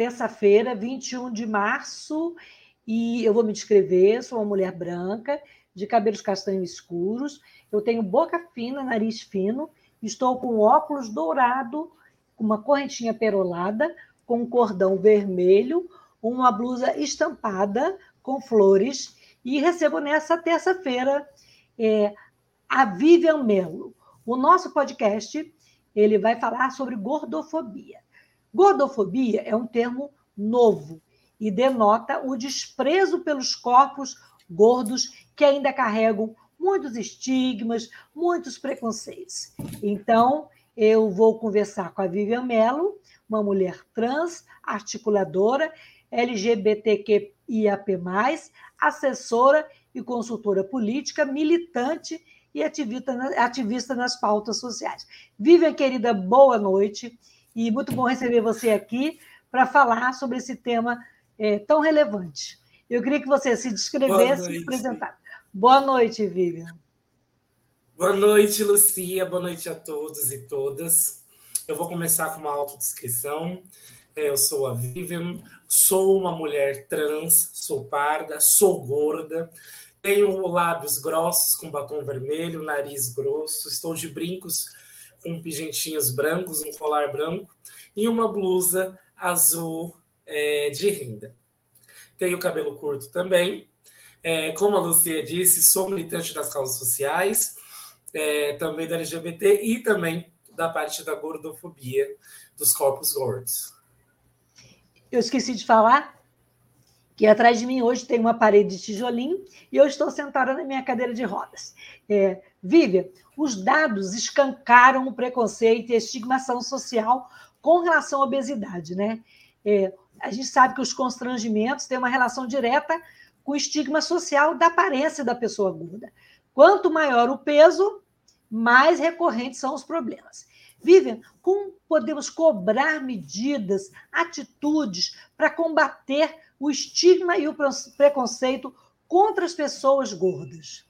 Terça-feira, 21 de março, e eu vou me descrever. Sou uma mulher branca, de cabelos castanhos escuros. Eu tenho boca fina, nariz fino. Estou com óculos dourado, uma correntinha perolada, com um cordão vermelho, uma blusa estampada com flores. E recebo nessa terça-feira é, a Vivian Melo. O nosso podcast ele vai falar sobre gordofobia. Gordofobia é um termo novo e denota o desprezo pelos corpos gordos que ainda carregam muitos estigmas, muitos preconceitos. Então, eu vou conversar com a Vivian Mello, uma mulher trans, articuladora, LGBTQIAP+, assessora e consultora política, militante e ativista, ativista nas pautas sociais. Vivian, querida, boa noite e muito bom receber você aqui para falar sobre esse tema é, tão relevante. Eu queria que você se descrevesse e apresentasse. Boa noite, Vivian. Boa noite, Lucia. Boa noite a todos e todas. Eu vou começar com uma autodescrição. É, eu sou a Vivian, sou uma mulher trans, sou parda, sou gorda, tenho lábios grossos com batom vermelho, nariz grosso, estou de brincos com pigentinhos brancos, um colar branco e uma blusa azul é, de renda. Tenho cabelo curto também. É, como a Lucia disse, sou militante das causas sociais, é, também da LGBT e também da parte da gordofobia dos corpos gordos. Eu esqueci de falar que atrás de mim hoje tem uma parede de tijolinho e eu estou sentada na minha cadeira de rodas. É, os dados escancaram o preconceito e a estigmação social com relação à obesidade, né? É, a gente sabe que os constrangimentos têm uma relação direta com o estigma social da aparência da pessoa gorda. Quanto maior o peso, mais recorrentes são os problemas. Vivian, como podemos cobrar medidas, atitudes para combater o estigma e o preconceito contra as pessoas gordas?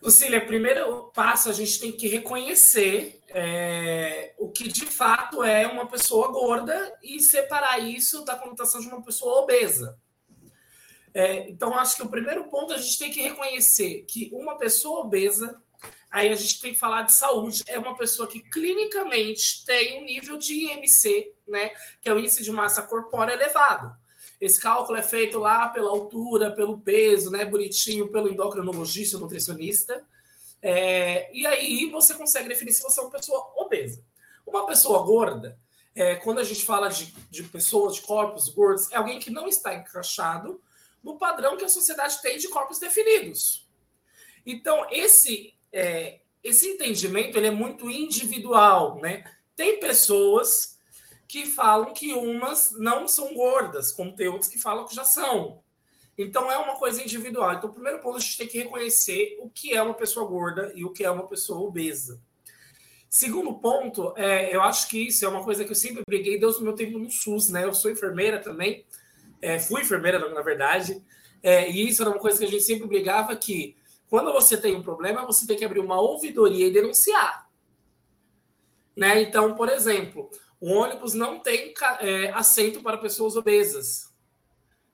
Lucília, primeiro passo a gente tem que reconhecer é, o que de fato é uma pessoa gorda e separar isso da conotação de uma pessoa obesa. É, então, acho que o primeiro ponto a gente tem que reconhecer que uma pessoa obesa Aí a gente tem que falar de saúde. É uma pessoa que clinicamente tem um nível de IMC, né? Que é o índice de massa corpórea elevado. Esse cálculo é feito lá pela altura, pelo peso, né? Bonitinho, pelo endocrinologista, nutricionista. É, e aí você consegue definir se você é uma pessoa obesa. Uma pessoa gorda, é, quando a gente fala de, de pessoas, de corpos gordos, é alguém que não está encaixado no padrão que a sociedade tem de corpos definidos. Então, esse é, esse entendimento ele é muito individual, né? Tem pessoas que falam que umas não são gordas, como tem outras que falam que já são. Então é uma coisa individual. Então, o primeiro ponto a gente tem que reconhecer o que é uma pessoa gorda e o que é uma pessoa obesa. Segundo ponto, é, eu acho que isso é uma coisa que eu sempre briguei desde o meu tempo no SUS, né? Eu sou enfermeira também, é, fui enfermeira, na verdade, é, e isso era uma coisa que a gente sempre brigava que quando você tem um problema, você tem que abrir uma ouvidoria e denunciar. Né? Então, por exemplo, o ônibus não tem é, assento para pessoas obesas.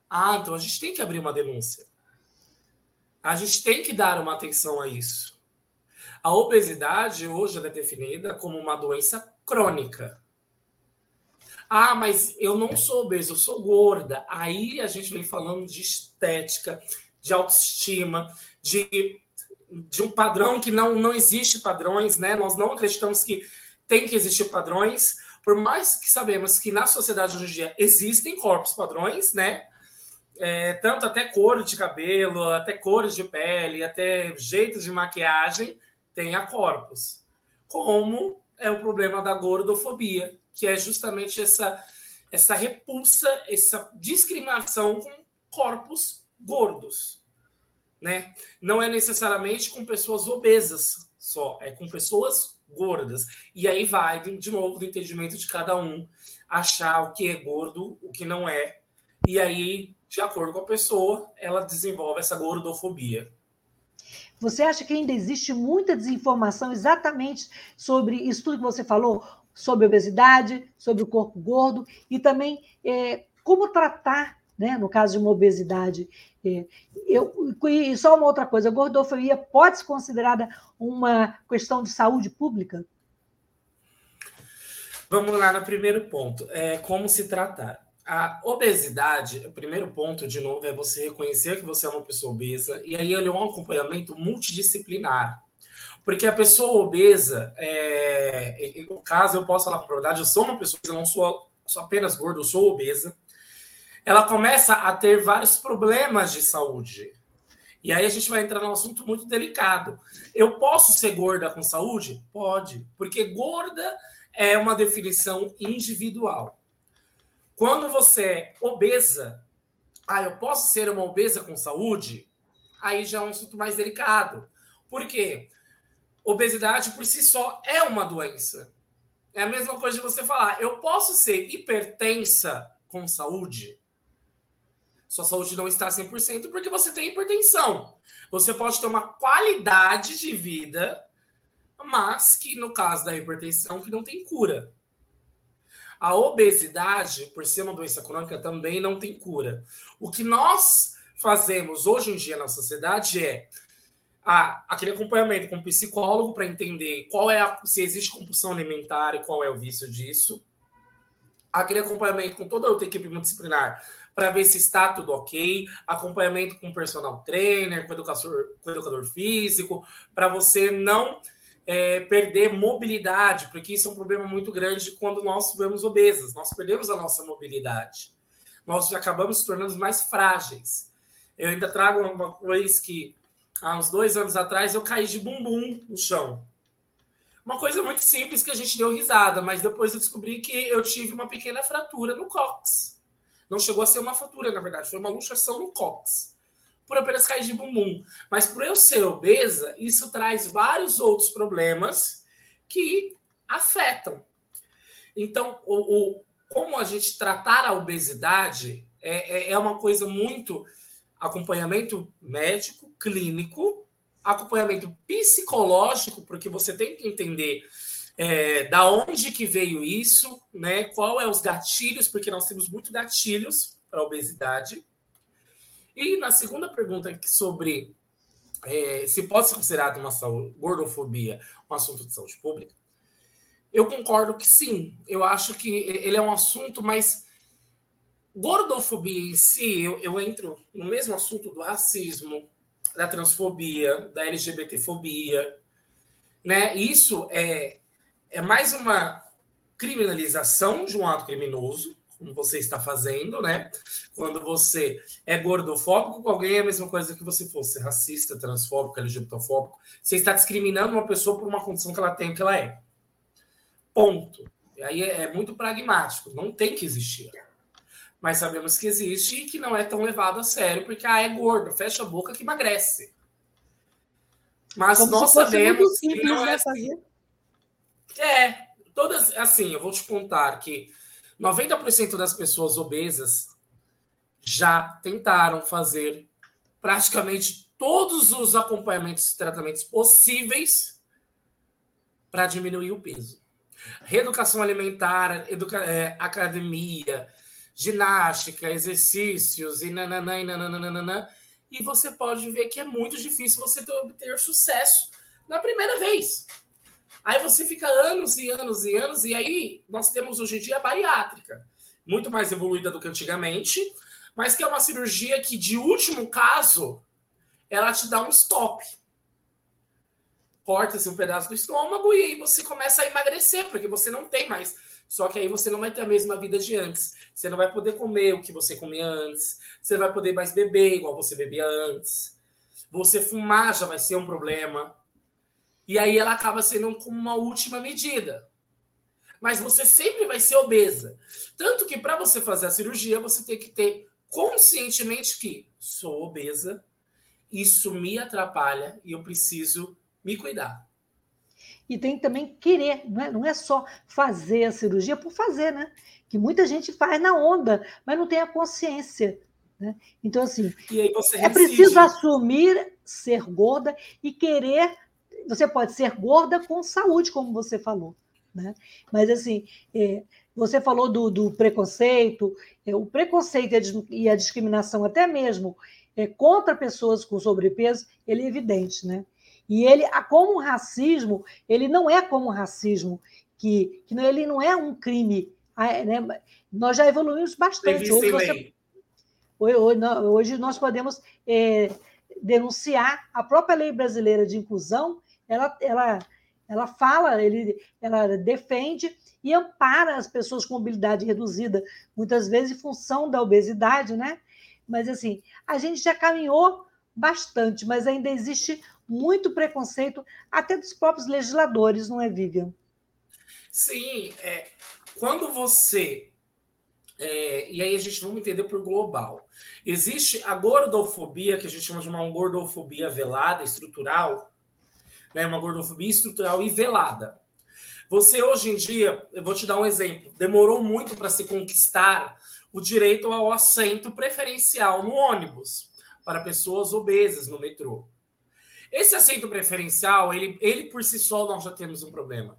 Ah, então a gente tem que abrir uma denúncia. A gente tem que dar uma atenção a isso. A obesidade hoje é definida como uma doença crônica. Ah, mas eu não sou obesa, eu sou gorda. Aí a gente vem falando de estética, de autoestima, de, de um padrão que não, não existe padrões, né? Nós não acreditamos que tem que existir padrões, por mais que sabemos que na sociedade hoje em dia existem corpos padrões, né? é, tanto até cor de cabelo, até cores de pele, até jeitos de maquiagem, tem a corpos. Como é o problema da gordofobia, que é justamente essa, essa repulsa, essa discriminação com corpos gordos. Né? Não é necessariamente com pessoas obesas só, é com pessoas gordas. E aí vai, de novo, do entendimento de cada um, achar o que é gordo, o que não é. E aí, de acordo com a pessoa, ela desenvolve essa gordofobia. Você acha que ainda existe muita desinformação exatamente sobre isso tudo que você falou? Sobre obesidade, sobre o corpo gordo e também é, como tratar, né, no caso de uma obesidade. Eu, e só uma outra coisa: a gordofobia pode ser considerada uma questão de saúde pública? Vamos lá no primeiro ponto: é, como se tratar. A obesidade, o primeiro ponto, de novo, é você reconhecer que você é uma pessoa obesa e aí ele é um acompanhamento multidisciplinar. Porque a pessoa obesa, é, no caso, eu posso falar com a verdade, eu sou uma pessoa, eu não sou, sou apenas gordo, eu sou obesa. Ela começa a ter vários problemas de saúde. E aí a gente vai entrar num assunto muito delicado. Eu posso ser gorda com saúde? Pode, porque gorda é uma definição individual. Quando você é obesa, ah, eu posso ser uma obesa com saúde? Aí já é um assunto mais delicado. Por quê? Obesidade por si só é uma doença. É a mesma coisa de você falar, eu posso ser hipertensa com saúde? Sua saúde não está 100% porque você tem hipertensão. Você pode ter uma qualidade de vida, mas que no caso da hipertensão que não tem cura. A obesidade, por ser uma doença crônica, também não tem cura. O que nós fazemos hoje em dia na sociedade é a, aquele acompanhamento com o psicólogo para entender qual é a, se existe compulsão alimentar e qual é o vício disso. Aquele acompanhamento com toda a outra equipe multidisciplinar para ver se está tudo ok, acompanhamento com personal trainer, com educador, com educador físico, para você não é, perder mobilidade, porque isso é um problema muito grande quando nós tivemos obesas. Nós perdemos a nossa mobilidade. Nós acabamos se tornando mais frágeis. Eu ainda trago uma coisa que há uns dois anos atrás eu caí de bumbum no chão. Uma coisa muito simples que a gente deu risada, mas depois eu descobri que eu tive uma pequena fratura no cóccix. Não chegou a ser uma fratura, na verdade, foi uma luxação no cóccix por apenas cair de bumbum. Mas por eu ser obesa, isso traz vários outros problemas que afetam. Então, o, o como a gente tratar a obesidade é, é, é uma coisa muito acompanhamento médico, clínico, acompanhamento psicológico, porque você tem que entender é, da onde que veio isso, né? Qual é os gatilhos, porque nós temos muito gatilhos para a obesidade. E na segunda pergunta sobre é, se pode ser considerado uma saúde, gordofobia um assunto de saúde pública, eu concordo que sim. Eu acho que ele é um assunto, mas gordofobia em si, eu, eu entro no mesmo assunto do racismo, da transfobia, da LGBTfobia, né? Isso é, é mais uma criminalização de um ato criminoso, como você está fazendo, né? Quando você é gordofóbico com alguém, é a mesma coisa que você fosse racista, transfóbico, LGBTfóbico. Você está discriminando uma pessoa por uma condição que ela tem, que ela é. Ponto. E aí é, é muito pragmático, não tem que existir. Mas sabemos que existe e que não é tão levado a sério, porque ah, é gordo, fecha a boca que emagrece. Mas Como nós sabemos simples, que não é, né. É, todas assim, eu vou te contar que 90% das pessoas obesas já tentaram fazer praticamente todos os acompanhamentos e tratamentos possíveis para diminuir o peso. Reeducação alimentar, educa é, academia, ginástica, exercícios e nananã, e nananã, e você pode ver que é muito difícil você obter sucesso na primeira vez. Aí você fica anos e anos e anos, e aí nós temos hoje em dia a bariátrica, muito mais evoluída do que antigamente, mas que é uma cirurgia que, de último caso, ela te dá um stop. Corta-se um pedaço do estômago e aí você começa a emagrecer, porque você não tem mais Só que aí você não vai ter a mesma vida de antes. Você não vai poder comer o que você comia antes. Você não vai poder mais beber igual você bebia antes. Você fumar já vai ser um problema. E aí ela acaba sendo como uma última medida. Mas você sempre vai ser obesa. Tanto que para você fazer a cirurgia, você tem que ter conscientemente que sou obesa, isso me atrapalha e eu preciso me cuidar. E tem também querer, não é, não é só fazer a cirurgia por fazer, né? Que muita gente faz na onda, mas não tem a consciência. Né? Então, assim, é preciso assumir ser gorda e querer. Você pode ser gorda com saúde, como você falou. Né? Mas, assim, é, você falou do, do preconceito, é, o preconceito e a discriminação, até mesmo é, contra pessoas com sobrepeso, ele é evidente, né? E ele, como racismo, ele não é como racismo, que, que ele não é um crime. Né? Nós já evoluímos bastante. Hoje, você, hoje, nós podemos é, denunciar a própria lei brasileira de inclusão, ela, ela, ela fala, ele, ela defende e ampara as pessoas com mobilidade reduzida, muitas vezes em função da obesidade, né? Mas assim, a gente já caminhou bastante, mas ainda existe muito preconceito, até dos próprios legisladores, não é, Vivian? Sim, é, quando você. É, e aí a gente vamos entender por global. Existe a gordofobia, que a gente chama de uma gordofobia velada, estrutural, né, uma gordofobia estrutural e velada. Você hoje em dia, eu vou te dar um exemplo, demorou muito para se conquistar o direito ao assento preferencial no ônibus para pessoas obesas no metrô. Esse assento preferencial, ele, ele por si só, nós já temos um problema.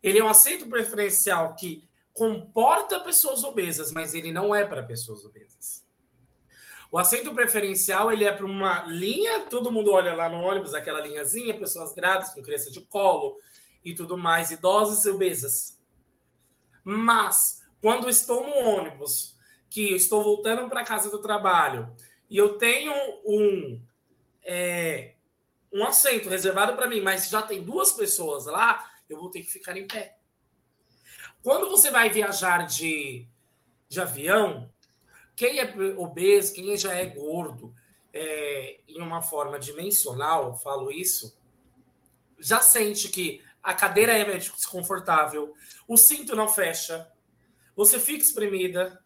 Ele é um assento preferencial que comporta pessoas obesas, mas ele não é para pessoas obesas. O assento preferencial ele é para uma linha, todo mundo olha lá no ônibus, aquela linhazinha, pessoas grávidas com criança de colo e tudo mais, idosas e obesas. Mas quando estou no ônibus, que estou voltando para casa do trabalho e eu tenho um é, um assento reservado para mim, mas já tem duas pessoas lá, eu vou ter que ficar em pé. Quando você vai viajar de, de avião, quem é obeso, quem já é gordo, é, em uma forma dimensional, falo isso, já sente que a cadeira é desconfortável, o cinto não fecha, você fica espremida.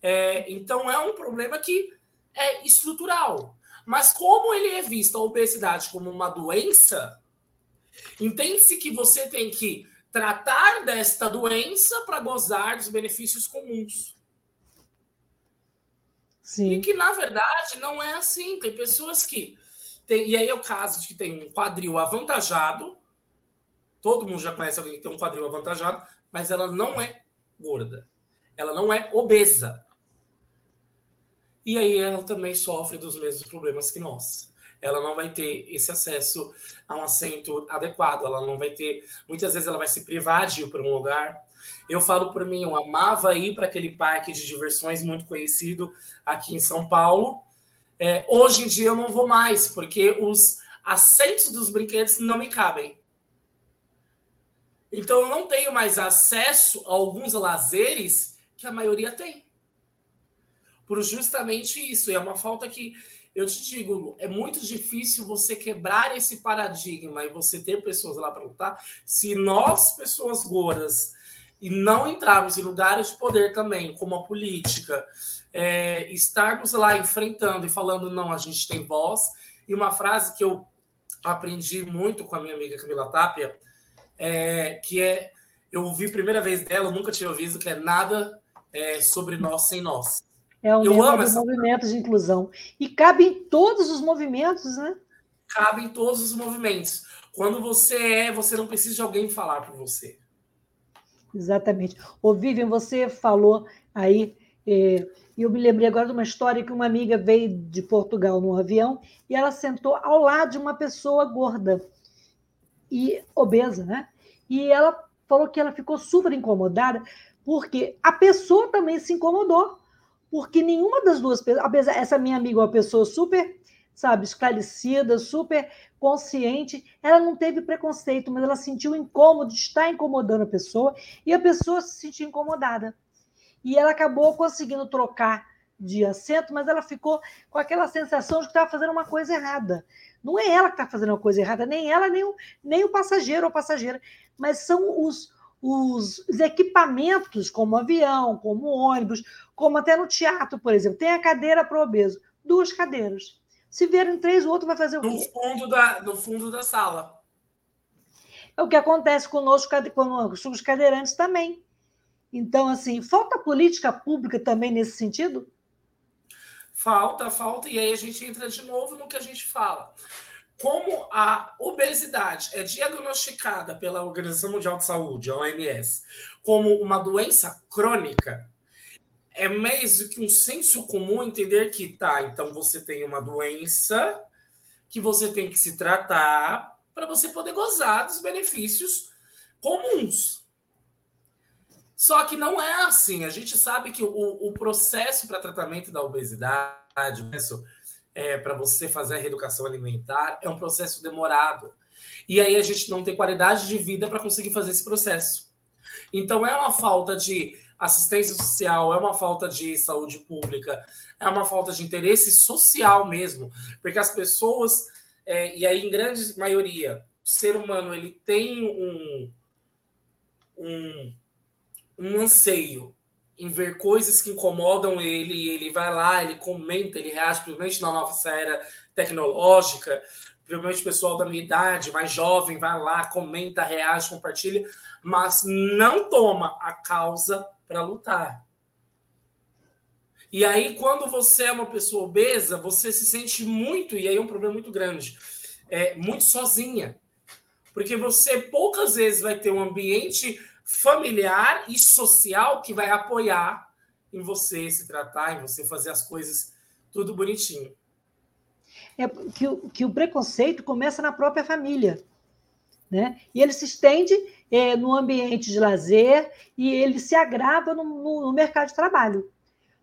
É, então é um problema que é estrutural. Mas como ele é visto a obesidade como uma doença, entende-se que você tem que tratar desta doença para gozar dos benefícios comuns. Sim. E que, na verdade, não é assim. Tem pessoas que. Tem, e aí é o caso de que tem um quadril avantajado. Todo mundo já conhece alguém que tem um quadril avantajado, mas ela não é gorda. Ela não é obesa. E aí ela também sofre dos mesmos problemas que nós. Ela não vai ter esse acesso a um assento adequado, ela não vai ter. Muitas vezes ela vai se privar de ir para um lugar. Eu falo por mim, eu amava ir para aquele parque de diversões muito conhecido aqui em São Paulo. É, hoje em dia eu não vou mais, porque os assentos dos brinquedos não me cabem. Então eu não tenho mais acesso a alguns lazeres que a maioria tem por justamente isso. E é uma falta que eu te digo, é muito difícil você quebrar esse paradigma e você ter pessoas lá para lutar. Se nós, pessoas gordas, e não entrarmos em lugares de poder também, como a política, é, estarmos lá enfrentando e falando, não, a gente tem voz. E uma frase que eu aprendi muito com a minha amiga Camila Tapia, é, que é, eu ouvi a primeira vez dela, nunca tinha ouvido, que é nada é, sobre nós sem nós. É um eu amo essa... movimento de inclusão. E cabe em todos os movimentos, né? Cabe em todos os movimentos. Quando você é, você não precisa de alguém falar por você. Exatamente. Ô, Vivian, você falou aí, é, eu me lembrei agora de uma história que uma amiga veio de Portugal num avião e ela sentou ao lado de uma pessoa gorda e obesa, né? E ela falou que ela ficou super incomodada porque a pessoa também se incomodou porque nenhuma das duas pessoas, essa minha amiga é uma pessoa super sabe, esclarecida, super consciente. Ela não teve preconceito, mas ela sentiu incômodo, está incomodando a pessoa, e a pessoa se sentiu incomodada. E ela acabou conseguindo trocar de assento, mas ela ficou com aquela sensação de que estava fazendo uma coisa errada. Não é ela que está fazendo uma coisa errada, nem ela, nem o, nem o passageiro ou passageira, mas são os, os, os equipamentos, como avião, como ônibus, como até no teatro, por exemplo. Tem a cadeira para o obeso, duas cadeiras. Se vierem três, o outro vai fazer o quê? No fundo da, no fundo da sala. É o que acontece conosco, com os cadeirantes também. Então, assim, falta política pública também nesse sentido? Falta, falta, e aí a gente entra de novo no que a gente fala. Como a obesidade é diagnosticada pela Organização Mundial de Saúde, a OMS, como uma doença crônica, é mesmo que um senso comum entender que, tá, então você tem uma doença que você tem que se tratar para você poder gozar dos benefícios comuns. Só que não é assim. A gente sabe que o, o processo para tratamento da obesidade, é, para você fazer a reeducação alimentar, é um processo demorado. E aí a gente não tem qualidade de vida para conseguir fazer esse processo. Então é uma falta de assistência social, é uma falta de saúde pública, é uma falta de interesse social mesmo, porque as pessoas, é, e aí em grande maioria, o ser humano ele tem um, um, um anseio em ver coisas que incomodam ele, ele vai lá, ele comenta, ele reage, principalmente na nossa era tecnológica, principalmente o pessoal da minha idade, mais jovem, vai lá, comenta, reage, compartilha, mas não toma a causa para lutar. E aí, quando você é uma pessoa obesa, você se sente muito, e aí é um problema muito grande, é, muito sozinha. Porque você poucas vezes vai ter um ambiente familiar e social que vai apoiar em você se tratar, em você fazer as coisas tudo bonitinho. É que, que o preconceito começa na própria família. Né? E ele se estende é, no ambiente de lazer e ele se agrava no, no, no, mercado de trabalho.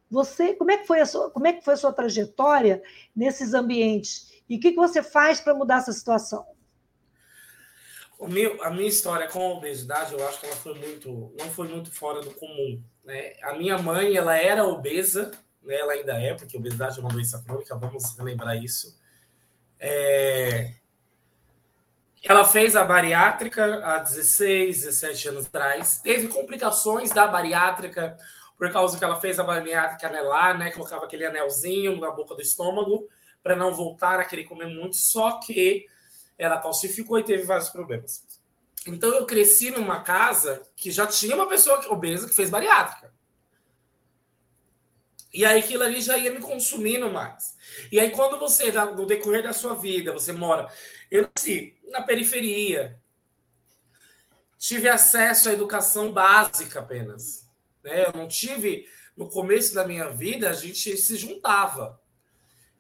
Você, como é que foi a sua, como é que foi a sua trajetória nesses ambientes e o que, que você faz para mudar essa situação? Meu, a minha história com a obesidade, eu acho que ela foi muito, não foi muito fora do comum. Né? A minha mãe, ela era obesa, né? ela ainda é, porque obesidade é uma doença crônica, vamos lembrar isso. É, ela fez a bariátrica há 16, 17 anos atrás. Teve complicações da bariátrica por causa que ela fez a bariátrica anelar, né? Colocava aquele anelzinho na boca do estômago para não voltar a querer comer muito. Só que ela calcificou e teve vários problemas. Então eu cresci numa casa que já tinha uma pessoa obesa que fez bariátrica. E aí aquilo ali já ia me consumindo mais. E aí quando você, no decorrer da sua vida, você mora eu nasci na periferia. Tive acesso à educação básica apenas. Né? Eu não tive, no começo da minha vida, a gente se juntava.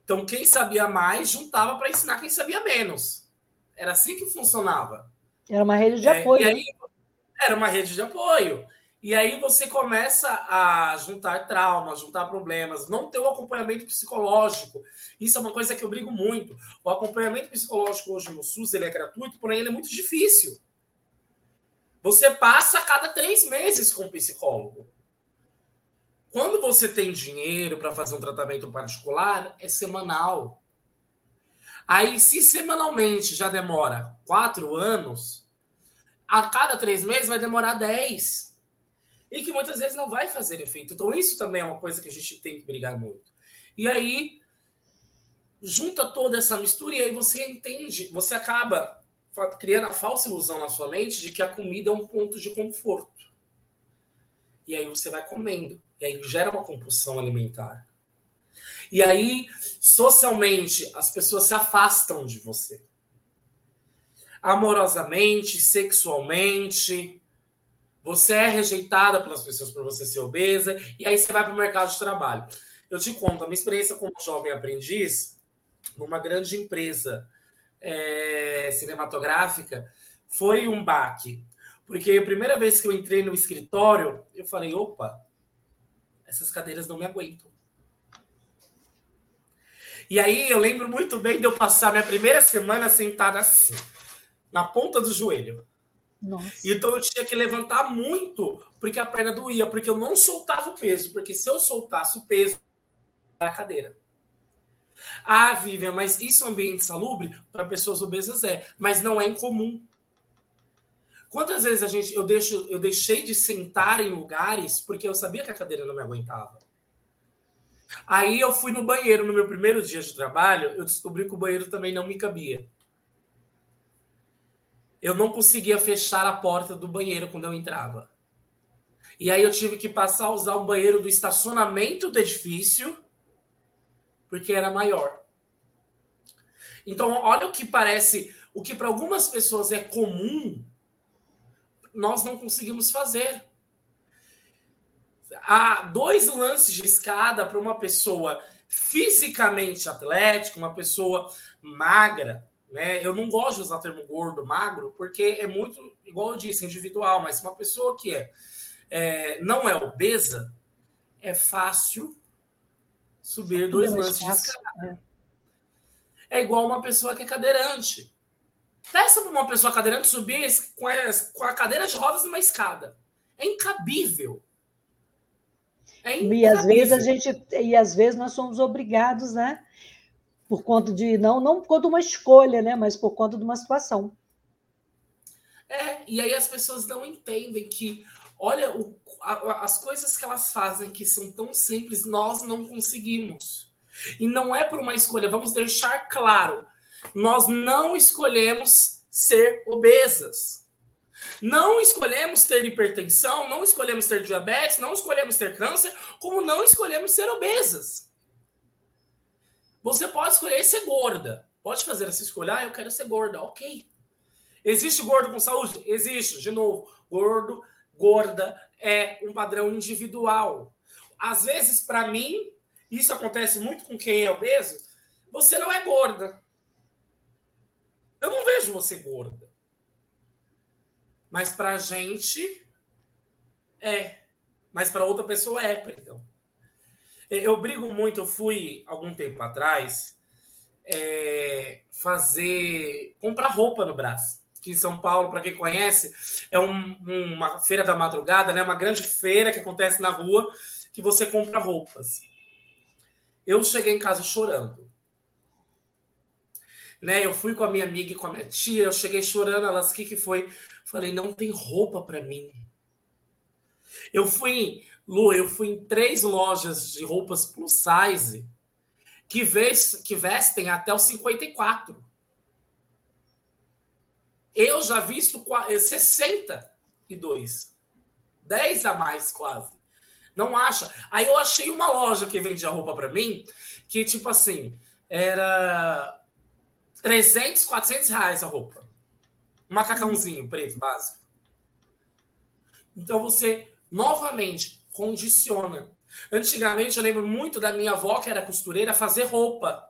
Então, quem sabia mais juntava para ensinar quem sabia menos. Era assim que funcionava. Era uma rede de é, apoio. Aí, era uma rede de apoio. E aí você começa a juntar traumas, juntar problemas, não ter o um acompanhamento psicológico. Isso é uma coisa que eu brigo muito. O acompanhamento psicológico hoje no SUS ele é gratuito, porém ele é muito difícil. Você passa a cada três meses com um psicólogo. Quando você tem dinheiro para fazer um tratamento particular, é semanal. Aí, se semanalmente já demora quatro anos, a cada três meses vai demorar dez e que muitas vezes não vai fazer efeito. Então, isso também é uma coisa que a gente tem que brigar muito. E aí, junta toda essa mistura e aí você entende, você acaba criando a falsa ilusão na sua mente de que a comida é um ponto de conforto. E aí você vai comendo. E aí gera uma compulsão alimentar. E aí, socialmente, as pessoas se afastam de você. Amorosamente, sexualmente, você é rejeitada pelas pessoas por você ser obesa, e aí você vai para o mercado de trabalho. Eu te conto, a minha experiência como jovem aprendiz, numa grande empresa é, cinematográfica, foi um baque. Porque a primeira vez que eu entrei no escritório, eu falei: opa, essas cadeiras não me aguentam. E aí eu lembro muito bem de eu passar minha primeira semana sentada assim, na ponta do joelho. Nossa. Então eu tinha que levantar muito, porque a perna doía, porque eu não soltava o peso, porque se eu soltasse o peso da cadeira. Ah, Vivian, mas isso é um ambiente salubre para pessoas obesas é, mas não é incomum. Quantas vezes a gente eu deixo eu deixei de sentar em lugares porque eu sabia que a cadeira não me aguentava. Aí eu fui no banheiro no meu primeiro dia de trabalho, eu descobri que o banheiro também não me cabia. Eu não conseguia fechar a porta do banheiro quando eu entrava. E aí eu tive que passar a usar o banheiro do estacionamento do edifício, porque era maior. Então, olha o que parece, o que para algumas pessoas é comum, nós não conseguimos fazer há dois lances de escada para uma pessoa fisicamente atlética, uma pessoa magra, né? Eu não gosto de usar o termo gordo, magro, porque é muito, igual eu disse, individual, mas uma pessoa que é, é não é obesa, é fácil subir dois lances de escada. É. é igual uma pessoa que é cadeirante. Peça para uma pessoa cadeirante subir com a, com a cadeira de rodas numa escada. É incabível. É e às vezes a gente e às vezes nós somos obrigados, né? Por conta de não não por conta de uma escolha, né? Mas por conta de uma situação. É, e aí as pessoas não entendem que, olha, o, a, as coisas que elas fazem que são tão simples, nós não conseguimos. E não é por uma escolha, vamos deixar claro, nós não escolhemos ser obesas. Não escolhemos ter hipertensão, não escolhemos ter diabetes, não escolhemos ter câncer, como não escolhemos ser obesas. Você pode escolher ser gorda. Pode fazer essa escolha, ah, eu quero ser gorda, ok. Existe gordo com saúde? Existe. De novo, gordo, gorda é um padrão individual. Às vezes, para mim, isso acontece muito com quem é obeso, você não é gorda. Eu não vejo você gorda. Mas para a gente é. Mas para outra pessoa é, perdão. Eu brigo muito, eu fui algum tempo atrás é, fazer. comprar roupa no Brás. Que em São Paulo, para quem conhece, é um, uma feira da madrugada, né? uma grande feira que acontece na rua que você compra roupas. Eu cheguei em casa chorando. Né? Eu fui com a minha amiga e com a minha tia, eu cheguei chorando, elas, o que, que foi? Falei, não tem roupa para mim. Eu fui, Lu, eu fui em três lojas de roupas plus size que, vest, que vestem até os 54. Eu já visto 62. 10 a mais quase. Não acha? Aí eu achei uma loja que vendia roupa para mim que, tipo assim, era 300, 400 reais a roupa. Um macacãozinho preto básico. Então você novamente condiciona. Antigamente eu lembro muito da minha avó, que era costureira, fazer roupa.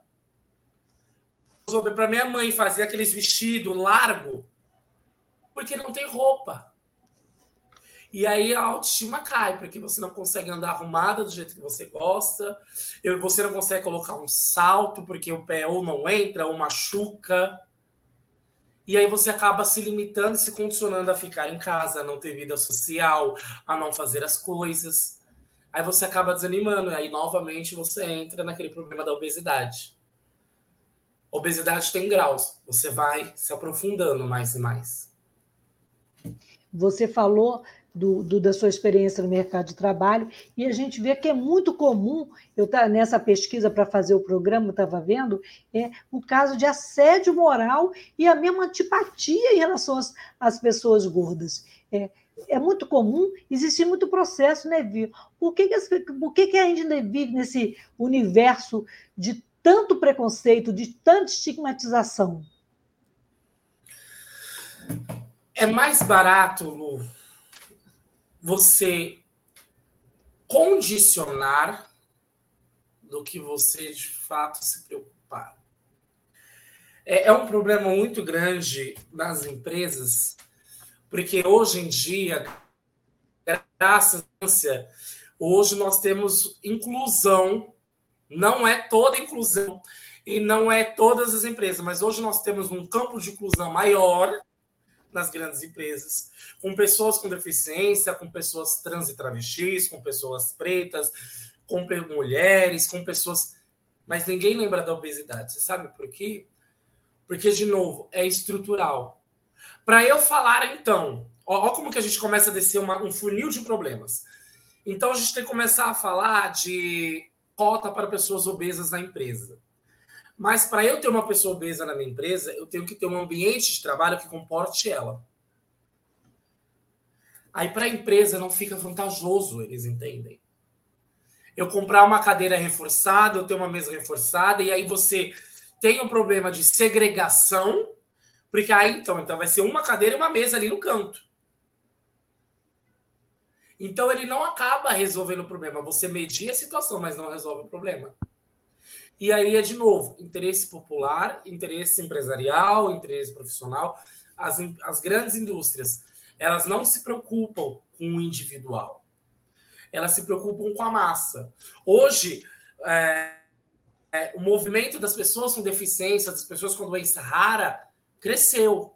Para minha mãe fazer aqueles vestidos largo, porque não tem roupa. E aí a autoestima cai, porque você não consegue andar arrumada do jeito que você gosta, você não consegue colocar um salto, porque o pé ou não entra, ou machuca. E aí você acaba se limitando, se condicionando a ficar em casa, a não ter vida social, a não fazer as coisas. Aí você acaba desanimando, e aí novamente você entra naquele problema da obesidade. obesidade tem graus, você vai se aprofundando mais e mais. Você falou do, do, da sua experiência no mercado de trabalho, e a gente vê que é muito comum, eu tá, nessa pesquisa para fazer o programa, estava vendo, é o caso de assédio moral e a mesma antipatia em relação às, às pessoas gordas. É, é muito comum, existe muito processo, né, Vi? Por que, que, por que, que a gente vive nesse universo de tanto preconceito, de tanta estigmatização? É mais barato, Lu, você condicionar do que você de fato se preocupar. É, é um problema muito grande nas empresas, porque hoje em dia, graças a hoje nós temos inclusão, não é toda inclusão. E não é todas as empresas, mas hoje nós temos um campo de inclusão maior nas grandes empresas, com pessoas com deficiência, com pessoas trans e travestis, com pessoas pretas, com mulheres, com pessoas. Mas ninguém lembra da obesidade. Você sabe por quê? Porque, de novo, é estrutural. Para eu falar, então, ó, como que a gente começa a descer uma, um funil de problemas. Então, a gente tem que começar a falar de cota para pessoas obesas na empresa. Mas para eu ter uma pessoa obesa na minha empresa, eu tenho que ter um ambiente de trabalho que comporte ela. Aí para a empresa não fica vantajoso, eles entendem. Eu comprar uma cadeira reforçada, eu ter uma mesa reforçada, e aí você tem um problema de segregação, porque aí então, então vai ser uma cadeira e uma mesa ali no canto. Então ele não acaba resolvendo o problema. Você media a situação, mas não resolve o problema. E aí é de novo interesse popular, interesse empresarial, interesse profissional. As, as grandes indústrias elas não se preocupam com o individual, elas se preocupam com a massa. Hoje, é, é, o movimento das pessoas com deficiência, das pessoas com doença rara, cresceu.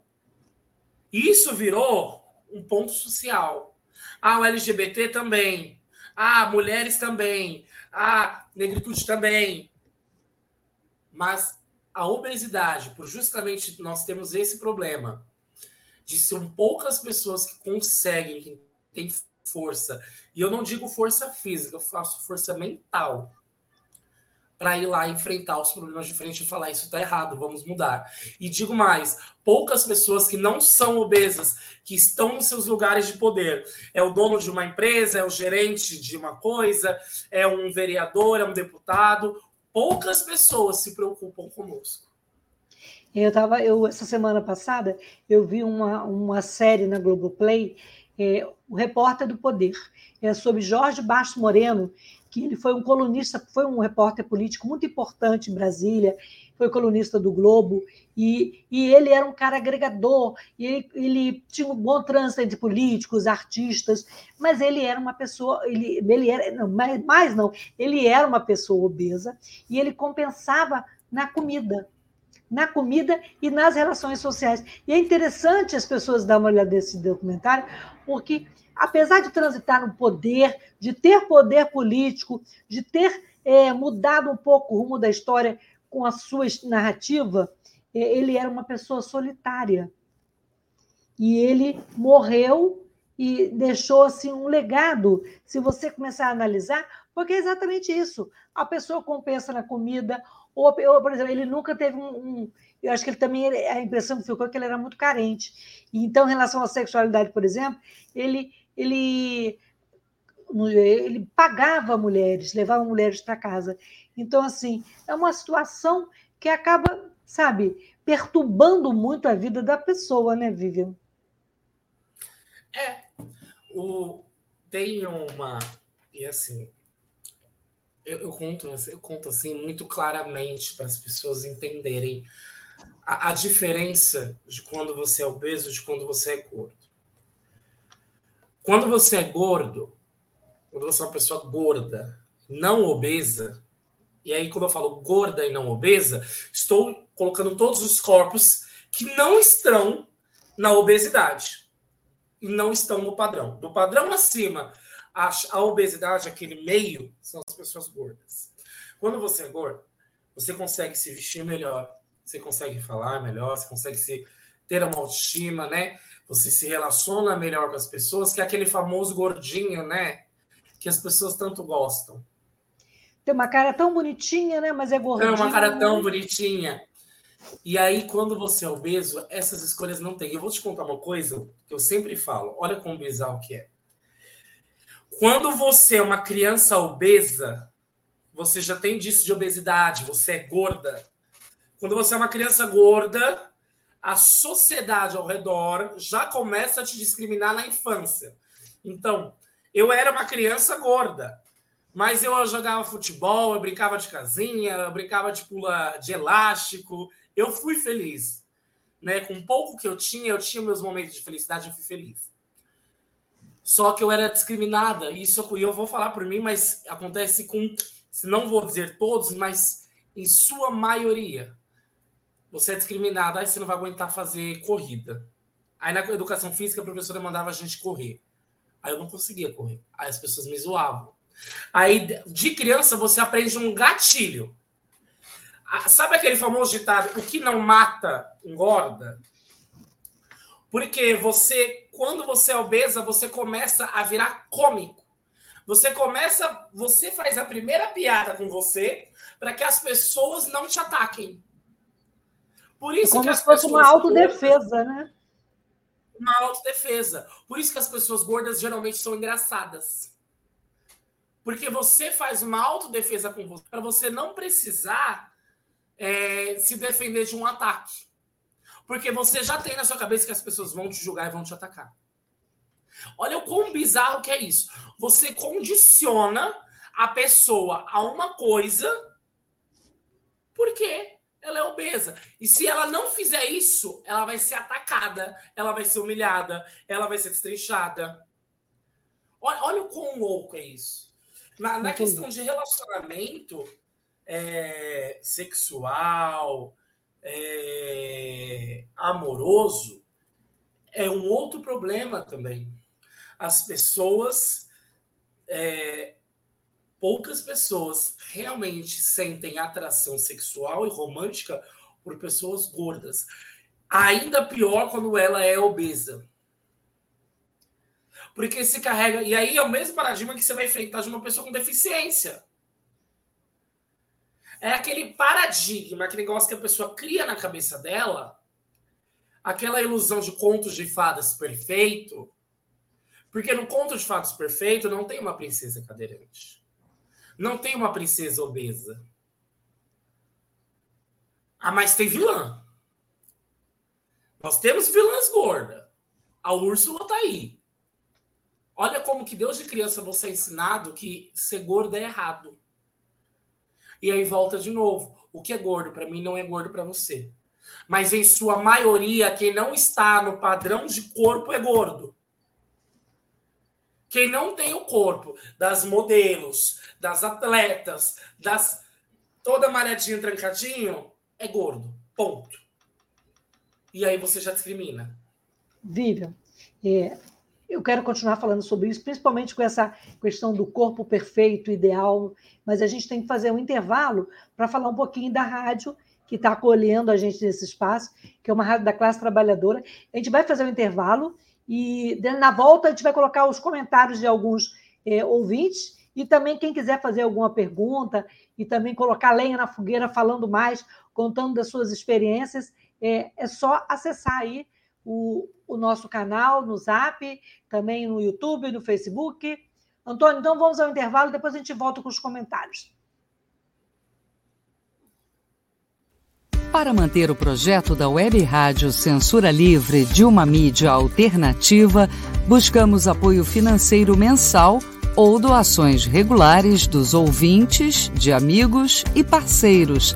Isso virou um ponto social. Ah, o LGBT também. Ah, mulheres também. Ah, negritude também. Mas a obesidade, por justamente nós temos esse problema de ser poucas pessoas que conseguem, que têm força, e eu não digo força física, eu faço força mental para ir lá enfrentar os problemas de frente e falar isso está errado, vamos mudar. E digo mais, poucas pessoas que não são obesas, que estão nos seus lugares de poder, é o dono de uma empresa, é o gerente de uma coisa, é um vereador, é um deputado, poucas pessoas se preocupam conosco. Eu tava, eu essa semana passada eu vi uma, uma série na Globoplay, é, o Repórter do Poder, é sobre Jorge Bastos Moreno, que ele foi um colunista, foi um repórter político muito importante em Brasília, foi colunista do Globo, e, e ele era um cara agregador, e ele, ele, tinha um bom trânsito entre políticos, artistas, mas ele era uma pessoa, ele, ele era, não, mais, mais não, ele era uma pessoa obesa, e ele compensava na comida, na comida e nas relações sociais. E é interessante as pessoas darem uma olhada nesse documentário, porque apesar de transitar no poder, de ter poder político, de ter é, mudado um pouco o rumo da história com a sua narrativa, é, ele era uma pessoa solitária. E ele morreu e deixou assim um legado. Se você começar a analisar, porque é exatamente isso. A pessoa compensa na comida, ou, ou por exemplo, ele nunca teve um, um, Eu acho que ele também, a impressão que ficou é que ele era muito carente. Então, em relação à sexualidade, por exemplo, ele, ele, ele pagava mulheres, levava mulheres para casa. Então, assim, é uma situação que acaba, sabe, perturbando muito a vida da pessoa, né, Vivian? É. O, tem uma. E assim, eu, eu, conto, eu conto assim muito claramente para as pessoas entenderem a, a, diferença de quando você é obeso de quando você é gordo. Quando você é gordo, quando você é uma pessoa gorda, não obesa, e aí quando eu falo gorda e não obesa, estou colocando todos os corpos que não estão na obesidade e não estão no padrão. Do padrão acima, a, a obesidade, aquele meio, são as pessoas gordas. Quando você é gordo, você consegue se vestir melhor, você consegue falar melhor, você consegue se, ter uma autoestima, né? Você se relaciona melhor com as pessoas, que é aquele famoso gordinho, né? Que as pessoas tanto gostam. Tem uma cara tão bonitinha, né? Mas é gordinho. Tem uma cara tão bonitinha. E aí, quando você é obeso, essas escolhas não tem. Eu vou te contar uma coisa que eu sempre falo. Olha como bizarro que é. Quando você é uma criança obesa, você já tem disso de obesidade, você é gorda. Quando você é uma criança gorda, a sociedade ao redor já começa a te discriminar na infância. Então, eu era uma criança gorda, mas eu jogava futebol, eu brincava de casinha, eu brincava de pula de elástico. Eu fui feliz. Né? Com pouco que eu tinha, eu tinha meus momentos de felicidade, eu fui feliz. Só que eu era discriminada, isso eu vou falar por mim, mas acontece com, se não vou dizer todos, mas em sua maioria, você é discriminado, aí você não vai aguentar fazer corrida. Aí na educação física a professora mandava a gente correr. Aí eu não conseguia correr. Aí as pessoas me zoavam. Aí de criança você aprende um gatilho. Sabe aquele famoso ditado: o que não mata engorda? Porque você, quando você é obesa, você começa a virar cômico. Você começa, você faz a primeira piada com você para que as pessoas não te ataquem. Por isso Como que se fosse uma autodefesa, gordas, né? Uma autodefesa. Por isso que as pessoas gordas geralmente são engraçadas. Porque você faz uma autodefesa com você para você não precisar é, se defender de um ataque. Porque você já tem na sua cabeça que as pessoas vão te julgar e vão te atacar. Olha o quão bizarro que é isso. Você condiciona a pessoa a uma coisa porque ela é obesa. E se ela não fizer isso, ela vai ser atacada, ela vai ser humilhada, ela vai ser destrinchada. Olha, olha o quão louco é isso. Na, na questão de relacionamento é, sexual, é, amoroso, é um outro problema também. As pessoas, é, poucas pessoas realmente sentem atração sexual e romântica por pessoas gordas. Ainda pior quando ela é obesa. Porque se carrega. E aí é o mesmo paradigma que você vai enfrentar de uma pessoa com deficiência. É aquele paradigma, aquele negócio que a pessoa cria na cabeça dela, aquela ilusão de contos de fadas perfeito. Porque no conto de fadas perfeito não tem uma princesa cadeirante. Não tem uma princesa obesa. Ah, mas tem vilã. Nós temos vilãs gorda. A Úrsula tá aí. Olha como que Deus de criança você é ensinado que ser gordo é errado. E aí volta de novo. O que é gordo para mim não é gordo para você. Mas em sua maioria, quem não está no padrão de corpo é gordo. Quem não tem o corpo das modelos, das atletas, das toda malhadinha, trancadinho, é gordo. Ponto. E aí você já discrimina. Vivian, é, eu quero continuar falando sobre isso, principalmente com essa questão do corpo perfeito, ideal, mas a gente tem que fazer um intervalo para falar um pouquinho da rádio que está acolhendo a gente nesse espaço, que é uma rádio da classe trabalhadora. A gente vai fazer um intervalo e na volta a gente vai colocar os comentários de alguns é, ouvintes e também quem quiser fazer alguma pergunta e também colocar lenha na fogueira falando mais, contando das suas experiências, é, é só acessar aí o, o nosso canal no Zap, também no YouTube, no Facebook. Antônio, então vamos ao intervalo, depois a gente volta com os comentários. Para manter o projeto da Web Rádio Censura Livre de uma mídia alternativa, buscamos apoio financeiro mensal ou doações regulares dos ouvintes, de amigos e parceiros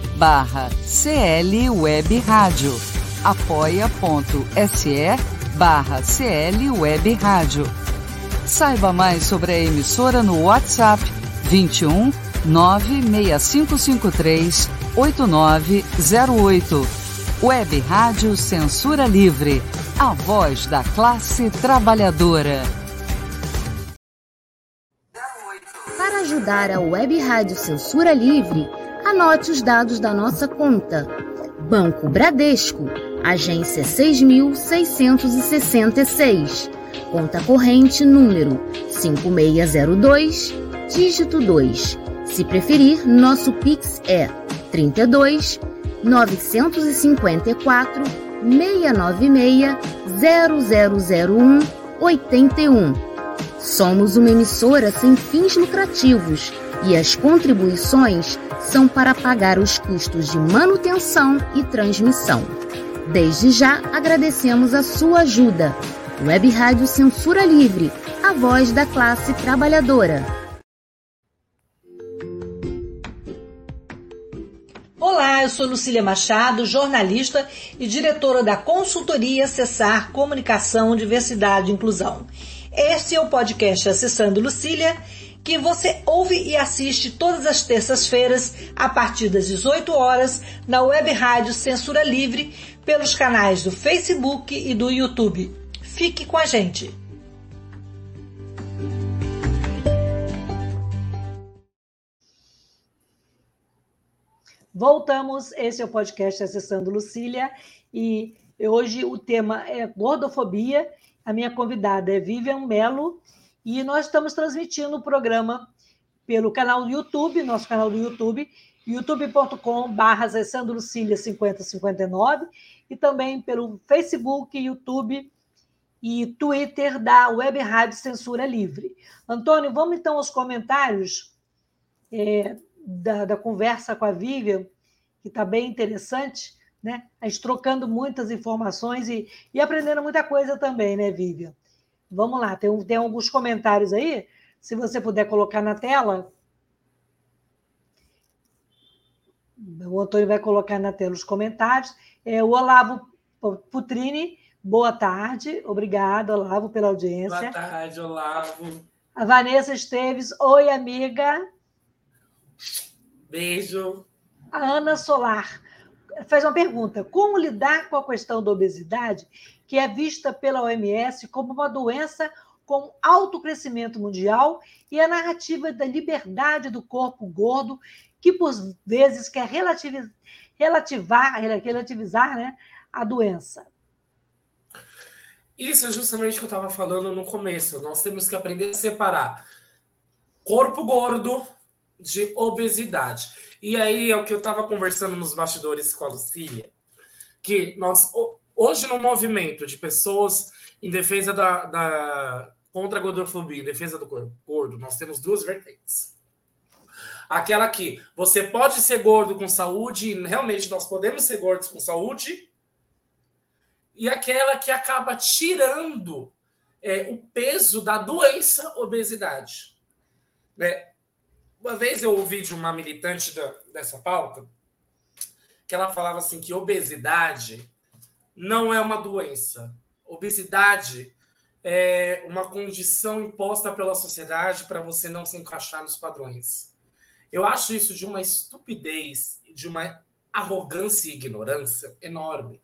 barra CL Web Rádio. apoia.se barra CL Web Rádio. Saiba mais sobre a emissora no WhatsApp 21 96553 8908. Web Rádio Censura Livre. A voz da classe trabalhadora. Para ajudar a Web Rádio Censura Livre, Anote os dados da nossa conta. Banco Bradesco, agência 6666. Conta corrente número 5602, dígito 2. Se preferir, nosso Pix é 32 954 696 0001 81. Somos uma emissora sem fins lucrativos e as contribuições são para pagar os custos de manutenção e transmissão. Desde já agradecemos a sua ajuda. Web Rádio Censura Livre, a voz da classe trabalhadora. Olá, eu sou Lucília Machado, jornalista e diretora da consultoria Acessar Comunicação, Diversidade e Inclusão. Este é o podcast Acessando Lucília, que você ouve e assiste todas as terças-feiras, a partir das 18 horas, na web rádio Censura Livre, pelos canais do Facebook e do YouTube. Fique com a gente! Voltamos, esse é o podcast Acessando Lucília e hoje o tema é gordofobia. A minha convidada é Vivian Melo e nós estamos transmitindo o programa pelo canal do YouTube, nosso canal do YouTube, youtube.com.br Lucília 5059 e também pelo Facebook, YouTube e Twitter da Web Rádio Censura Livre. Antônio, vamos então aos comentários. É, da, da conversa com a Vivian, que está bem interessante, né? A gente trocando muitas informações e, e aprendendo muita coisa também, né, Vivian? Vamos lá, tem, tem alguns comentários aí, se você puder colocar na tela. O Antônio vai colocar na tela os comentários. É, o Olavo Putrini, boa tarde. Obrigada, Olavo, pela audiência. Boa tarde, Olavo. A Vanessa Esteves, oi, amiga. Beijo. A Ana Solar faz uma pergunta: como lidar com a questão da obesidade, que é vista pela OMS como uma doença com alto crescimento mundial e a narrativa da liberdade do corpo gordo, que por vezes quer relativizar né, a doença? Isso é justamente o que eu estava falando no começo. Nós temos que aprender a separar corpo gordo de obesidade. E aí é o que eu estava conversando nos bastidores com a Lucília, que nós hoje no movimento de pessoas em defesa da, da contra a gordofobia, em defesa do gordo, nós temos duas vertentes. Aquela que você pode ser gordo com saúde, e realmente nós podemos ser gordos com saúde, e aquela que acaba tirando é, o peso da doença obesidade. Né? Uma vez eu ouvi de uma militante da, dessa pauta que ela falava assim que obesidade não é uma doença. Obesidade é uma condição imposta pela sociedade para você não se encaixar nos padrões. Eu acho isso de uma estupidez, de uma arrogância e ignorância enorme.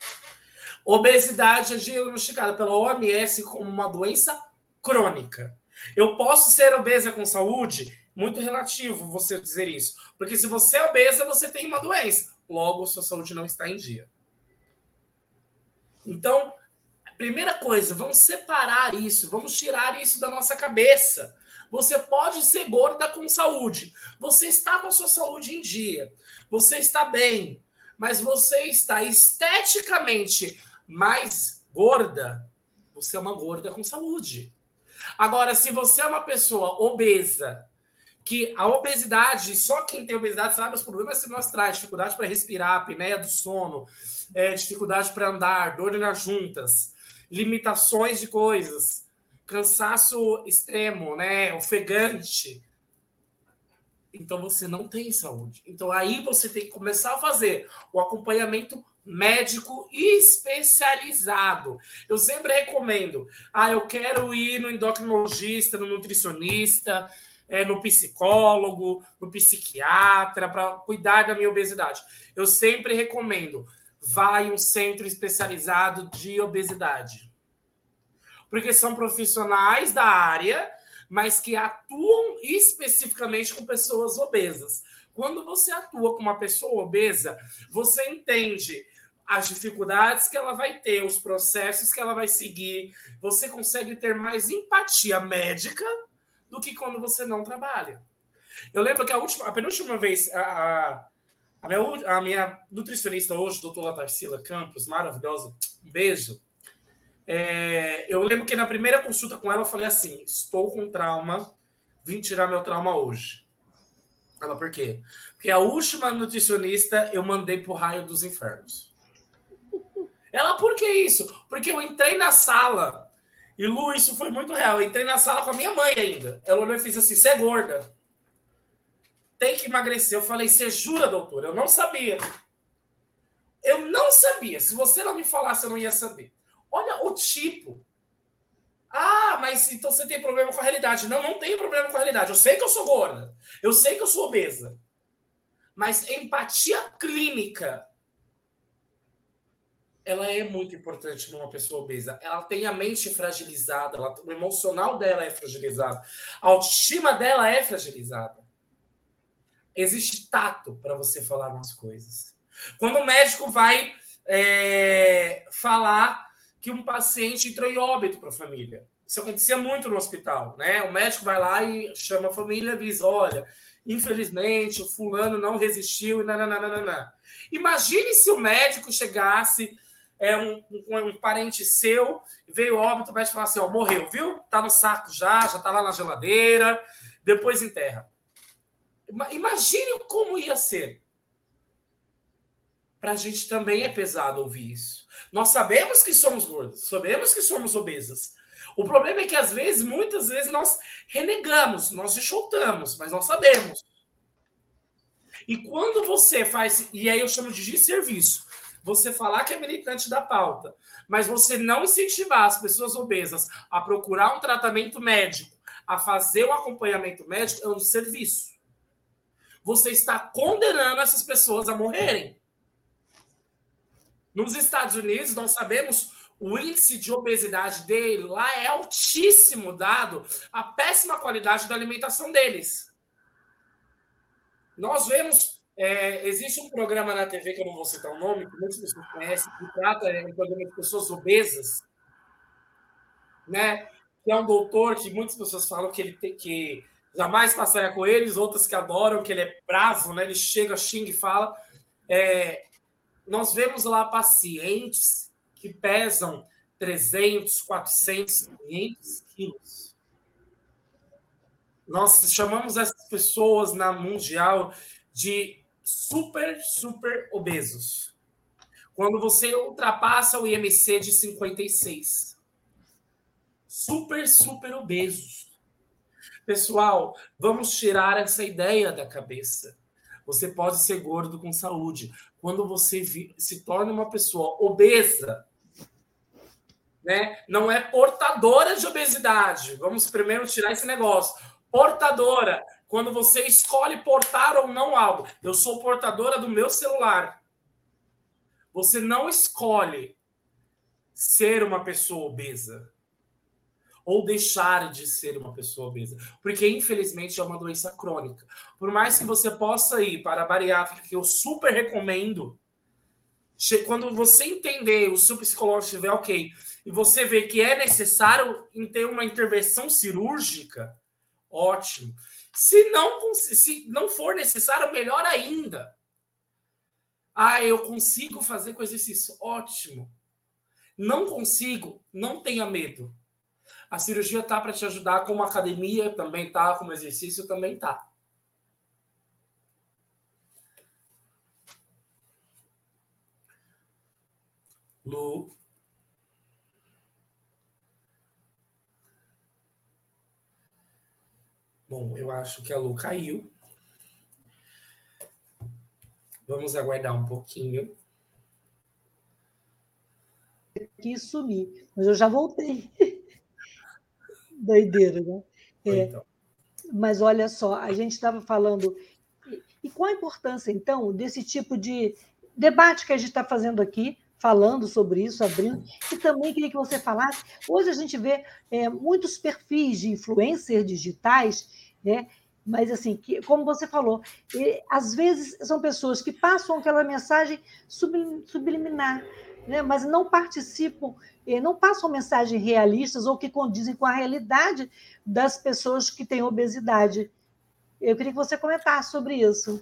Obesidade é diagnosticada pela OMS como uma doença crônica. Eu posso ser obesa com saúde muito relativo você dizer isso. Porque se você é obesa, você tem uma doença. Logo, sua saúde não está em dia. Então, primeira coisa, vamos separar isso, vamos tirar isso da nossa cabeça. Você pode ser gorda com saúde. Você está com a sua saúde em dia. Você está bem. Mas você está esteticamente mais gorda. Você é uma gorda com saúde. Agora, se você é uma pessoa obesa, que a obesidade, só quem tem obesidade sabe os problemas que nós traz, dificuldade para respirar, apneia do sono, é, dificuldade para andar, dor nas juntas, limitações de coisas, cansaço extremo, né, ofegante. Então você não tem saúde. Então aí você tem que começar a fazer o acompanhamento médico especializado. Eu sempre recomendo. Ah, eu quero ir no endocrinologista, no nutricionista, é, no psicólogo, no psiquiatra, para cuidar da minha obesidade. Eu sempre recomendo, em um centro especializado de obesidade. Porque são profissionais da área, mas que atuam especificamente com pessoas obesas. Quando você atua com uma pessoa obesa, você entende as dificuldades que ela vai ter, os processos que ela vai seguir, você consegue ter mais empatia médica do que quando você não trabalha. Eu lembro que a última, a penúltima vez, a, a, minha, a minha nutricionista hoje, doutora Tarsila Campos, maravilhosa, um beijo. É, eu lembro que na primeira consulta com ela eu falei assim: estou com trauma, vim tirar meu trauma hoje. Ela, por quê? Porque a última nutricionista eu mandei pro raio dos infernos. Ela, por que isso? Porque eu entrei na sala. E Lu, isso foi muito real. Eu entrei na sala com a minha mãe ainda. Ela olhou e fez assim: você é gorda. Tem que emagrecer. Eu falei: você jura, doutora? Eu não sabia. Eu não sabia. Se você não me falasse, eu não ia saber. Olha o tipo. Ah, mas então você tem problema com a realidade. Não, não tenho problema com a realidade. Eu sei que eu sou gorda. Eu sei que eu sou obesa. Mas empatia clínica ela é muito importante numa pessoa obesa. Ela tem a mente fragilizada, ela, o emocional dela é fragilizado, a autoestima dela é fragilizada. Existe tato para você falar umas coisas. Quando o médico vai é, falar que um paciente entrou em óbito para a família. Isso acontecia muito no hospital, né? O médico vai lá e chama a família e diz: olha, infelizmente, o fulano não resistiu e nananana. Imagine se o médico chegasse é um, um, um, parente seu, veio óbito, o médico fala assim: ó, morreu, viu? Tá no saco já, já tá lá na geladeira, depois enterra. Imagine como ia ser. Para a gente também é pesado ouvir isso. Nós sabemos que somos gordos, sabemos que somos obesas. O problema é que, às vezes, muitas vezes, nós renegamos, nós enxotamos, mas nós sabemos. E quando você faz, e aí eu chamo de serviço, você falar que é militante da pauta, mas você não incentivar as pessoas obesas a procurar um tratamento médico, a fazer um acompanhamento médico, é um serviço. Você está condenando essas pessoas a morrerem. Nos Estados Unidos, nós sabemos o índice de obesidade dele lá é altíssimo, dado a péssima qualidade da alimentação deles. Nós vemos é, existe um programa na TV, que eu não vou citar o nome, que muitas pessoas conhecem, que trata é um programa de pessoas obesas, né? Que é um doutor que muitas pessoas falam que ele tem que jamais passaria com eles, outras que adoram, que ele é bravo, né? Ele chega, xinga e fala. É, nós vemos lá pacientes que pesam 300, 400, 500 quilos. Nós chamamos essas pessoas na mundial de super, super obesos. Quando você ultrapassa o IMC de 56. Super, super obesos. Pessoal, vamos tirar essa ideia da cabeça. Você pode ser gordo com saúde. Quando você se torna uma pessoa obesa, né, não é portadora de obesidade. Vamos primeiro tirar esse negócio. Portadora quando você escolhe portar ou não algo. Eu sou portadora do meu celular. Você não escolhe ser uma pessoa obesa ou deixar de ser uma pessoa obesa, porque infelizmente é uma doença crônica. Por mais que você possa ir para a bariátrica, que eu super recomendo, quando você entender, o seu psicólogo estiver ok, e você vê que é necessário ter uma intervenção cirúrgica, ótimo. Se não, se não for necessário, melhor ainda. Ah, eu consigo fazer com exercício. Ótimo. Não consigo, não tenha medo. A cirurgia tá para te ajudar, como academia também tá, como exercício também tá. Lu. Bom, eu acho que a Lu caiu. Vamos aguardar um pouquinho. Aqui sumi, mas eu já voltei. Doideira, né? É, então. Mas olha só, a gente estava falando. E qual a importância, então, desse tipo de debate que a gente está fazendo aqui, falando sobre isso, abrindo, e também queria que você falasse. Hoje a gente vê é, muitos perfis de influencers digitais, né? mas assim, que, como você falou, e, às vezes são pessoas que passam aquela mensagem subliminar, né? mas não participam, não passam mensagens realistas ou que condizem com a realidade das pessoas que têm obesidade. Eu queria que você comentasse sobre isso.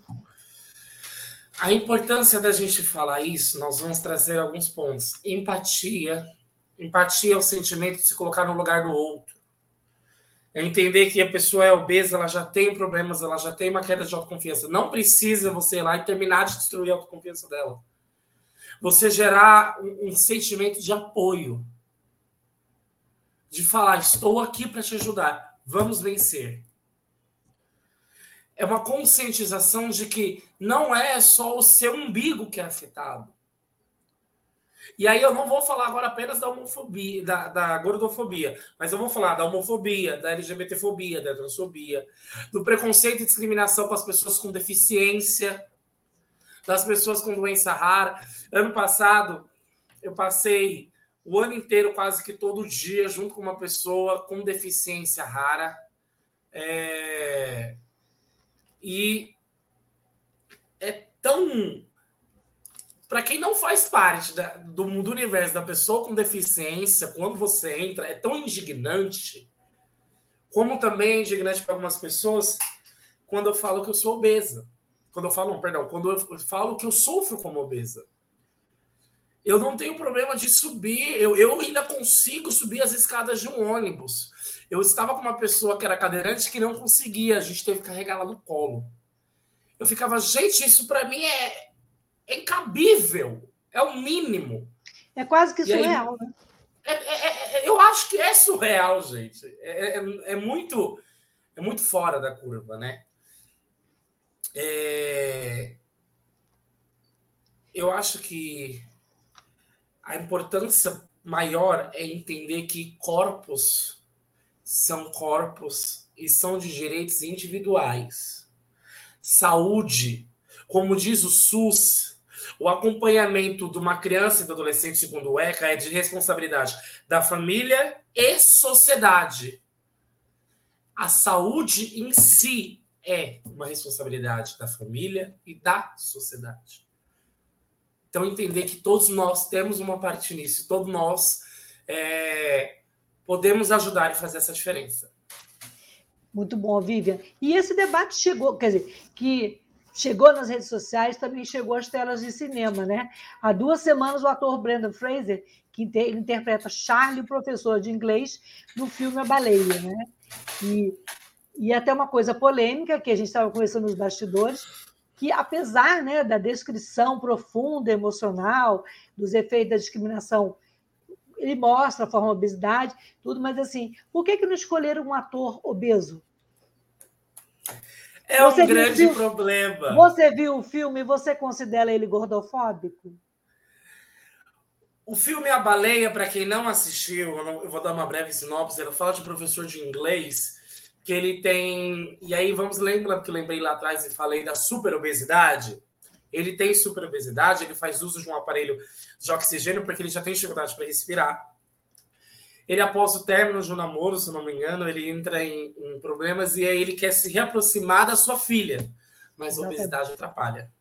A importância da gente falar isso, nós vamos trazer alguns pontos. Empatia. Empatia é o sentimento de se colocar no lugar do outro. É entender que a pessoa é obesa, ela já tem problemas, ela já tem uma queda de autoconfiança. Não precisa você ir lá e terminar de destruir a autoconfiança dela. Você gerar um, um sentimento de apoio. De falar, estou aqui para te ajudar. Vamos vencer. É uma conscientização de que não é só o seu umbigo que é afetado. E aí eu não vou falar agora apenas da homofobia, da, da gordofobia, mas eu vou falar da homofobia, da LGBTfobia, da transfobia, do preconceito e discriminação com as pessoas com deficiência, das pessoas com doença rara. Ano passado, eu passei o ano inteiro, quase que todo dia, junto com uma pessoa com deficiência rara. É... E é tão para quem não faz parte da, do, do universo da pessoa com deficiência, quando você entra, é tão indignante, como também é indignante para algumas pessoas quando eu falo que eu sou obesa. Quando eu falo, não, perdão, quando eu falo que eu sofro como obesa. Eu não tenho problema de subir, eu, eu ainda consigo subir as escadas de um ônibus. Eu estava com uma pessoa que era cadeirante que não conseguia, a gente teve que carregar ela no colo. Eu ficava, gente, isso para mim é, é incabível. É o mínimo. É quase que surreal, né? É, é, é, eu acho que é surreal, gente. É, é, é, muito é muito fora da curva, né? eu acho que a importância maior é entender que corpos são corpos e são de direitos individuais. Saúde, como diz o SUS, o acompanhamento de uma criança e do adolescente, segundo o ECA, é de responsabilidade da família e sociedade. A saúde em si é uma responsabilidade da família e da sociedade. Então, entender que todos nós temos uma parte nisso, todos nós é, podemos ajudar e fazer essa diferença. Muito bom, Vivian. E esse debate chegou, quer dizer, que chegou nas redes sociais, também chegou às telas de cinema, né? Há duas semanas, o ator Brandon Fraser, que interpreta Charlie, o professor de inglês, no filme A Baleia, né? E, e até uma coisa polêmica, que a gente estava conversando nos bastidores, que apesar né, da descrição profunda, emocional, dos efeitos da discriminação, ele mostra a forma obesidade, tudo, mas assim, por que, que não escolheram um ator obeso? É você um grande problema. Você viu o filme e você considera ele gordofóbico? O filme A Baleia, para quem não assistiu, eu vou dar uma breve sinopse. Ele fala de um professor de inglês que ele tem. E aí vamos lembrar, porque lembrei lá atrás e falei da superobesidade. Ele tem superobesidade, ele faz uso de um aparelho de oxigênio porque ele já tem dificuldade para respirar. Ele, após o término de um namoro, se não me engano, ele entra em, em problemas e aí ele quer se reaproximar da sua filha, mas a obesidade atrapalha.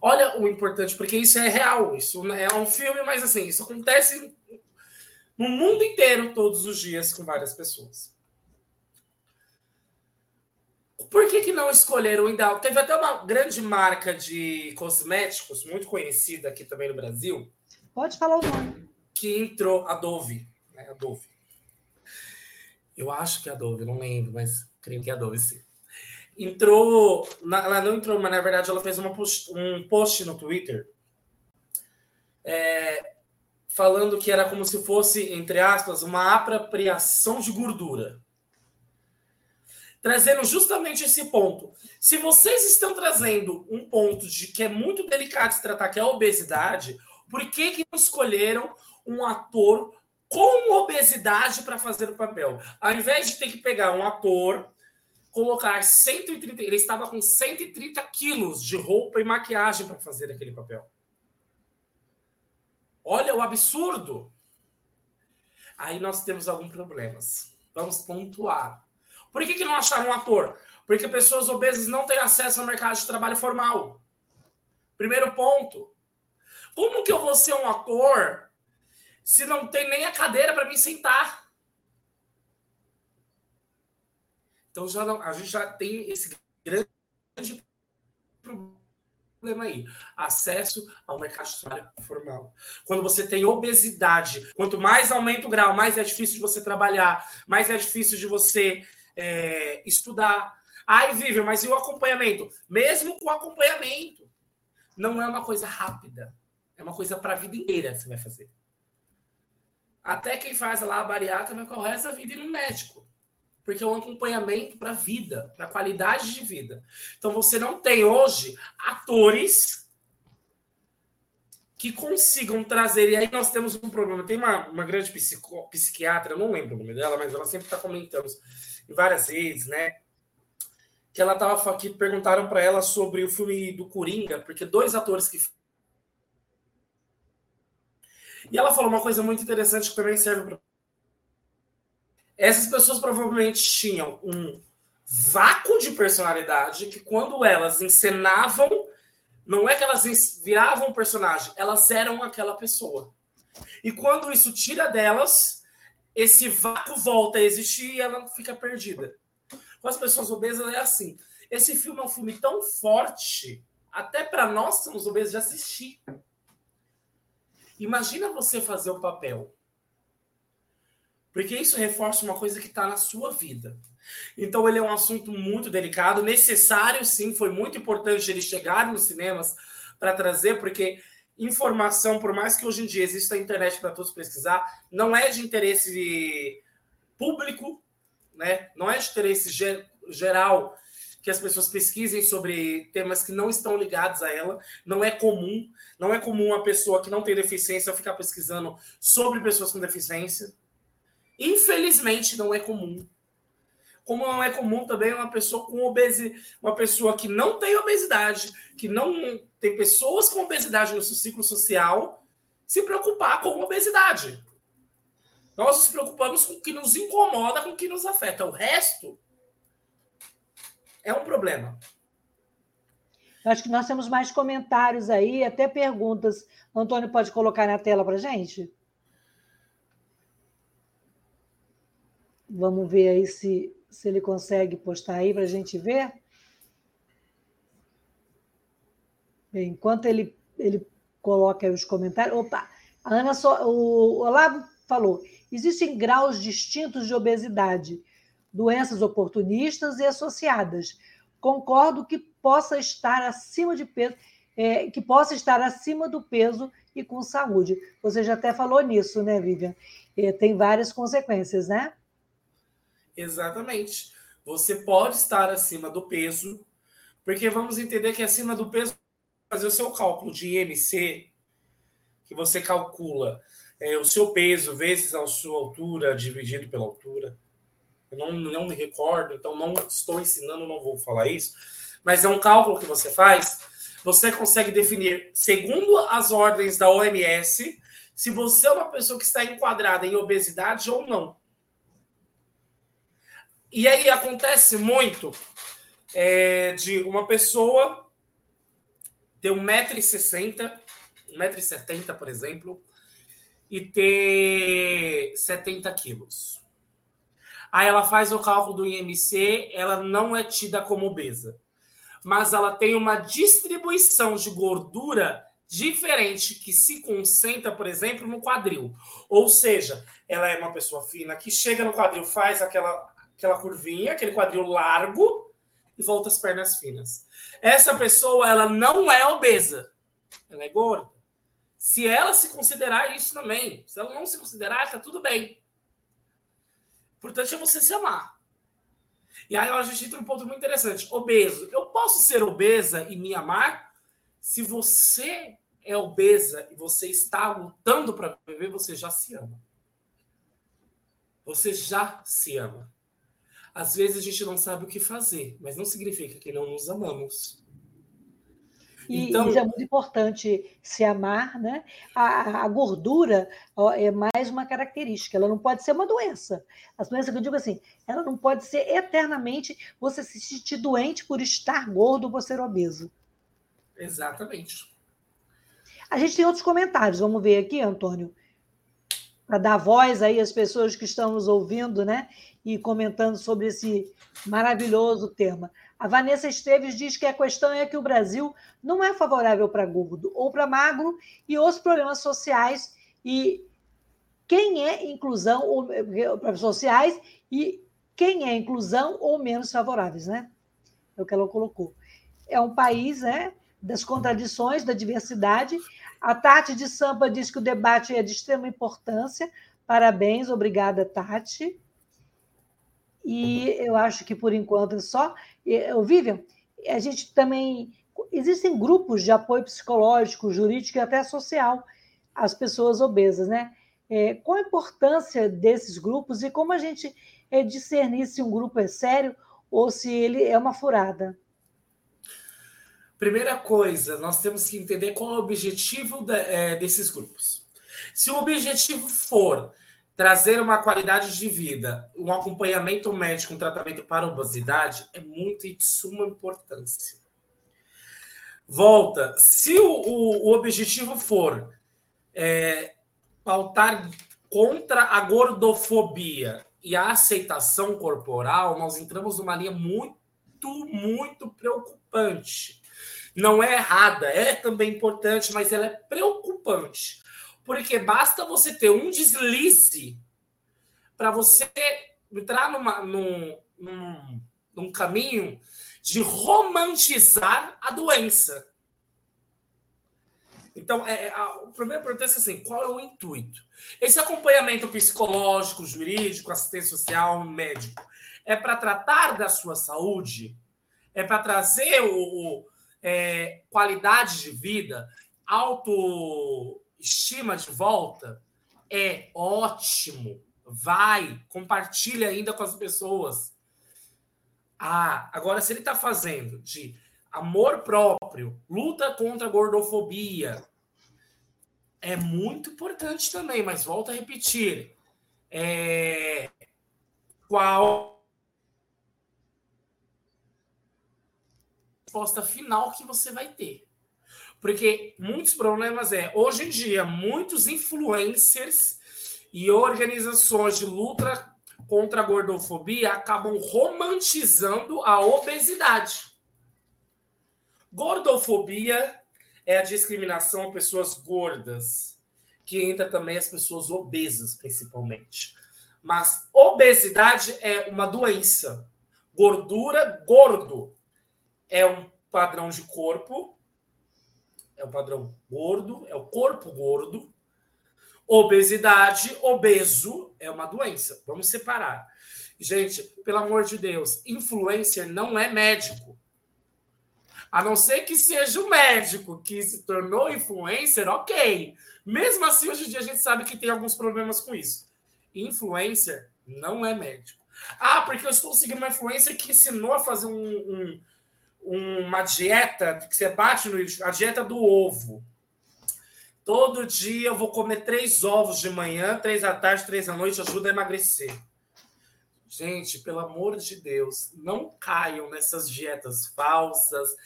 Olha o importante, porque isso é real, isso é um filme, mas assim, isso acontece no mundo inteiro todos os dias com várias pessoas. Por que, que não escolheram o Indal? Teve até uma grande marca de cosméticos, muito conhecida aqui também no Brasil. Pode falar o nome que entrou a Dove, né? A Dove. Eu acho que é a Dove, não lembro, mas creio que é a Dove, sim. Entrou, ela não entrou, mas na verdade ela fez post, um post no Twitter é, falando que era como se fosse, entre aspas, uma apropriação de gordura. Trazendo justamente esse ponto. Se vocês estão trazendo um ponto de que é muito delicado se tratar, que é a obesidade, por que, que não escolheram um ator com obesidade para fazer o papel. Ao invés de ter que pegar um ator, colocar 130, ele estava com 130 quilos de roupa e maquiagem para fazer aquele papel. Olha o absurdo. Aí nós temos alguns problemas. Vamos pontuar. Por que, que não acharam um ator? Porque pessoas obesas não têm acesso ao mercado de trabalho formal. Primeiro ponto. Como que eu vou ser um ator se não tem nem a cadeira para mim sentar? Então já não, a gente já tem esse grande problema aí. Acesso ao mercado de trabalho formal. Quando você tem obesidade, quanto mais aumenta o grau, mais é difícil de você trabalhar, mais é difícil de você é, estudar. Ai, Vivian, mas e o acompanhamento? Mesmo com acompanhamento, não é uma coisa rápida. É uma coisa para a vida inteira que você vai fazer. Até quem faz lá a bariátrica vai correr essa vida ir no médico. Porque é um acompanhamento para a vida, para a qualidade de vida. Então você não tem hoje atores que consigam trazer. E aí nós temos um problema. Tem uma, uma grande psico, psiquiatra, não lembro o nome dela, mas ela sempre está comentando em várias vezes, né? Que ela estava que perguntaram para ela sobre o filme do Coringa, porque dois atores que e ela falou uma coisa muito interessante que também serve para. Essas pessoas provavelmente tinham um vácuo de personalidade que, quando elas encenavam, não é que elas viravam um personagem, elas eram aquela pessoa. E quando isso tira delas, esse vácuo volta a existir e ela fica perdida. Com as pessoas obesas é assim. Esse filme é um filme tão forte, até para nós somos obesos, de assistir. Imagina você fazer o papel. Porque isso reforça uma coisa que está na sua vida. Então, ele é um assunto muito delicado, necessário, sim, foi muito importante ele chegar nos cinemas para trazer, porque informação, por mais que hoje em dia exista a internet para todos pesquisar, não é de interesse público, né? não é de interesse geral que as pessoas pesquisem sobre temas que não estão ligados a ela. Não é comum. Não é comum uma pessoa que não tem deficiência ficar pesquisando sobre pessoas com deficiência. Infelizmente, não é comum. Como não é comum também uma pessoa com obesidade, uma pessoa que não tem obesidade, que não tem pessoas com obesidade no seu ciclo social, se preocupar com obesidade. Nós nos preocupamos com o que nos incomoda, com o que nos afeta. O resto é um problema. Acho que nós temos mais comentários aí, até perguntas. Antônio pode colocar na tela para gente? Vamos ver aí se, se ele consegue postar aí para a gente ver. Bem, enquanto ele, ele coloca aí os comentários. Opa! A Ana so, o Olavo falou: existem graus distintos de obesidade doenças oportunistas e associadas. Concordo que possa estar acima de peso, é, que possa estar acima do peso e com saúde. Você já até falou nisso, né, Vivian? É, tem várias consequências, né? Exatamente. Você pode estar acima do peso, porque vamos entender que acima do peso, fazer o seu cálculo de IMC, que você calcula é, o seu peso vezes a sua altura dividido pela altura, eu não, não me recordo, então não estou ensinando, não vou falar isso. Mas é um cálculo que você faz. Você consegue definir, segundo as ordens da OMS, se você é uma pessoa que está enquadrada em obesidade ou não. E aí acontece muito é, de uma pessoa ter 1,60m, 1,70m, por exemplo, e ter 70 quilos. Aí ela faz o cálculo do IMC, ela não é tida como obesa. Mas ela tem uma distribuição de gordura diferente que se concentra, por exemplo, no quadril. Ou seja, ela é uma pessoa fina que chega no quadril, faz aquela, aquela curvinha, aquele quadril largo e volta as pernas finas. Essa pessoa, ela não é obesa. Ela é gorda. Se ela se considerar isso também, se ela não se considerar, tá tudo bem importante é você se amar. E aí a gente entra um ponto muito interessante. Obeso. Eu posso ser obesa e me amar? Se você é obesa e você está lutando para viver, você já se ama. Você já se ama. Às vezes a gente não sabe o que fazer, mas não significa que não nos amamos. E então, isso é muito importante se amar, né? A, a, gordura é mais uma característica, ela não pode ser uma doença. As doenças que eu digo assim, ela não pode ser eternamente você se sentir doente por estar gordo ou por ser obeso. Exatamente. A gente tem outros comentários, vamos ver aqui, Antônio. para dar voz aí às pessoas que estão nos ouvindo, né? E comentando sobre esse maravilhoso tema. A Vanessa Esteves diz que a questão é que o Brasil não é favorável para gordo ou para magro e os problemas sociais e quem é inclusão ou sociais e quem é inclusão ou menos favoráveis, né? É o que ela colocou. É um país, né, das contradições, da diversidade. A Tati de Sampa diz que o debate é de extrema importância. Parabéns, obrigada, Tati. E eu acho que por enquanto é só. Vivian, a gente também. Existem grupos de apoio psicológico, jurídico e até social às pessoas obesas, né? É, qual a importância desses grupos e como a gente é, discernir se um grupo é sério ou se ele é uma furada? Primeira coisa, nós temos que entender qual é o objetivo de, é, desses grupos. Se o objetivo for trazer uma qualidade de vida, um acompanhamento médico, um tratamento para obesidade, é muito de suma importância. Volta, se o, o, o objetivo for é, pautar contra a gordofobia e a aceitação corporal, nós entramos numa linha muito, muito preocupante. Não é errada, é também importante, mas ela é preocupante. Porque basta você ter um deslize para você entrar numa, num, num, num caminho de romantizar a doença. Então, é, a, o primeiro pergunta é assim: qual é o intuito? Esse acompanhamento psicológico, jurídico, assistência social, médico, é para tratar da sua saúde? É para trazer o, o é, qualidade de vida, autoestima de volta? É ótimo. Vai, compartilha ainda com as pessoas. Ah, agora, se ele está fazendo de amor próprio, luta contra a gordofobia. É muito importante também, mas volto a repetir. É... Qual a resposta final que você vai ter? Porque muitos problemas é, hoje em dia, muitos influencers e organizações de luta contra a gordofobia acabam romantizando a obesidade. Gordofobia é a discriminação a pessoas gordas, que entra também as pessoas obesas, principalmente. Mas obesidade é uma doença. Gordura, gordo, é um padrão de corpo, é um padrão gordo, é o corpo gordo. Obesidade, obeso, é uma doença. Vamos separar. Gente, pelo amor de Deus, influencer não é médico. A não ser que seja o médico que se tornou influencer, ok. Mesmo assim, hoje em dia a gente sabe que tem alguns problemas com isso. Influencer não é médico. Ah, porque eu estou seguindo uma influencer que ensinou a fazer um, um, uma dieta que você bate no a dieta do ovo. Todo dia eu vou comer três ovos de manhã, três à tarde, três à noite, ajuda a emagrecer. Gente, pelo amor de Deus, não caiam nessas dietas falsas,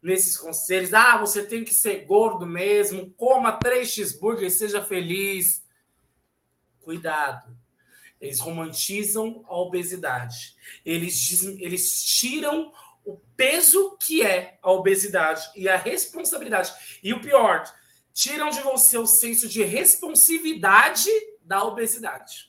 nesses conselhos. Ah, você tem que ser gordo mesmo, coma três cheeseburgers seja feliz. Cuidado. Eles romantizam a obesidade. Eles, eles tiram o peso que é a obesidade e a responsabilidade. E o pior, tiram de você o senso de responsividade da obesidade.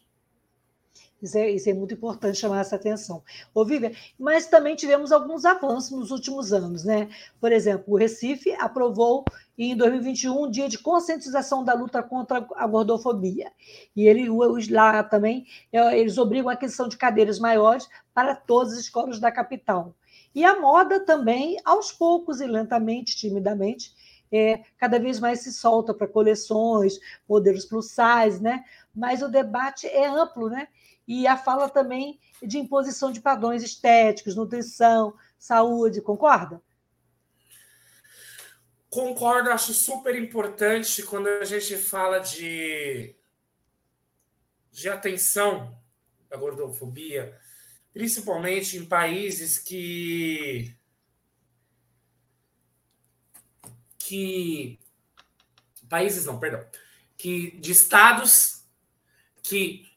Isso é, isso é, muito importante chamar essa atenção. Ô, Vivian, mas também tivemos alguns avanços nos últimos anos, né? Por exemplo, o Recife aprovou em 2021 um dia de conscientização da luta contra a gordofobia. E ele, lá também, é, eles obrigam a aquisição de cadeiras maiores para todas as escolas da capital. E a moda também, aos poucos e lentamente, timidamente, é, cada vez mais se solta para coleções, modelos plus size, né? Mas o debate é amplo, né? e a fala também de imposição de padrões estéticos, nutrição, saúde, concorda? Concordo, acho super importante quando a gente fala de, de atenção à gordofobia, principalmente em países que que países não, perdão, que de estados que,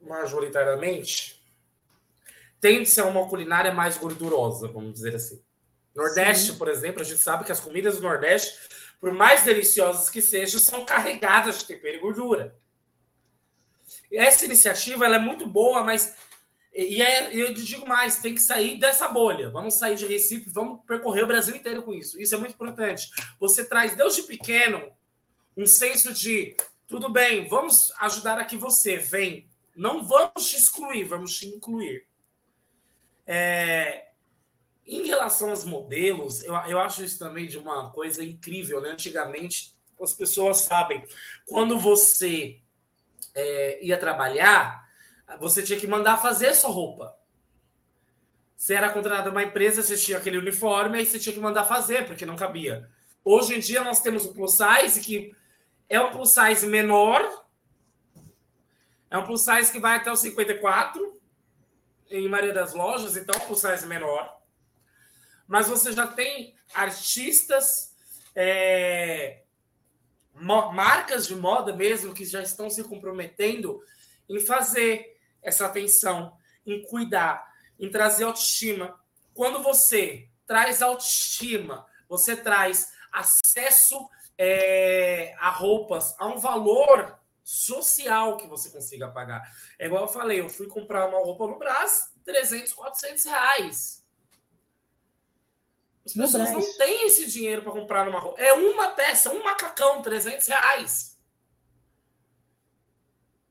majoritariamente, tende a uma culinária mais gordurosa, vamos dizer assim. Nordeste, Sim. por exemplo, a gente sabe que as comidas do Nordeste, por mais deliciosas que sejam, são carregadas de tempero e gordura. Essa iniciativa ela é muito boa, mas e é, eu digo mais, tem que sair dessa bolha. Vamos sair de Recife, vamos percorrer o Brasil inteiro com isso. Isso é muito importante. Você traz desde pequeno um senso de tudo bem, vamos ajudar aqui você, vem. Não vamos te excluir, vamos te incluir. É, em relação aos modelos, eu, eu acho isso também de uma coisa incrível. Né? Antigamente, as pessoas sabem, quando você é, ia trabalhar, você tinha que mandar fazer sua roupa. Você era contratado uma empresa, você tinha aquele uniforme, aí você tinha que mandar fazer, porque não cabia. Hoje em dia, nós temos o plus size, que é um plus size menor, é um plus size que vai até o 54, em maioria das lojas, então é um plus size menor. Mas você já tem artistas, é, marcas de moda mesmo, que já estão se comprometendo em fazer essa atenção, em cuidar, em trazer autoestima. Quando você traz autoestima, você traz acesso é, a roupas, a um valor social que você consiga pagar. É igual eu falei, eu fui comprar uma roupa no Brás, 300, 400 reais. As pessoas não têm esse dinheiro para comprar numa roupa. É uma peça, um macacão, 300 reais.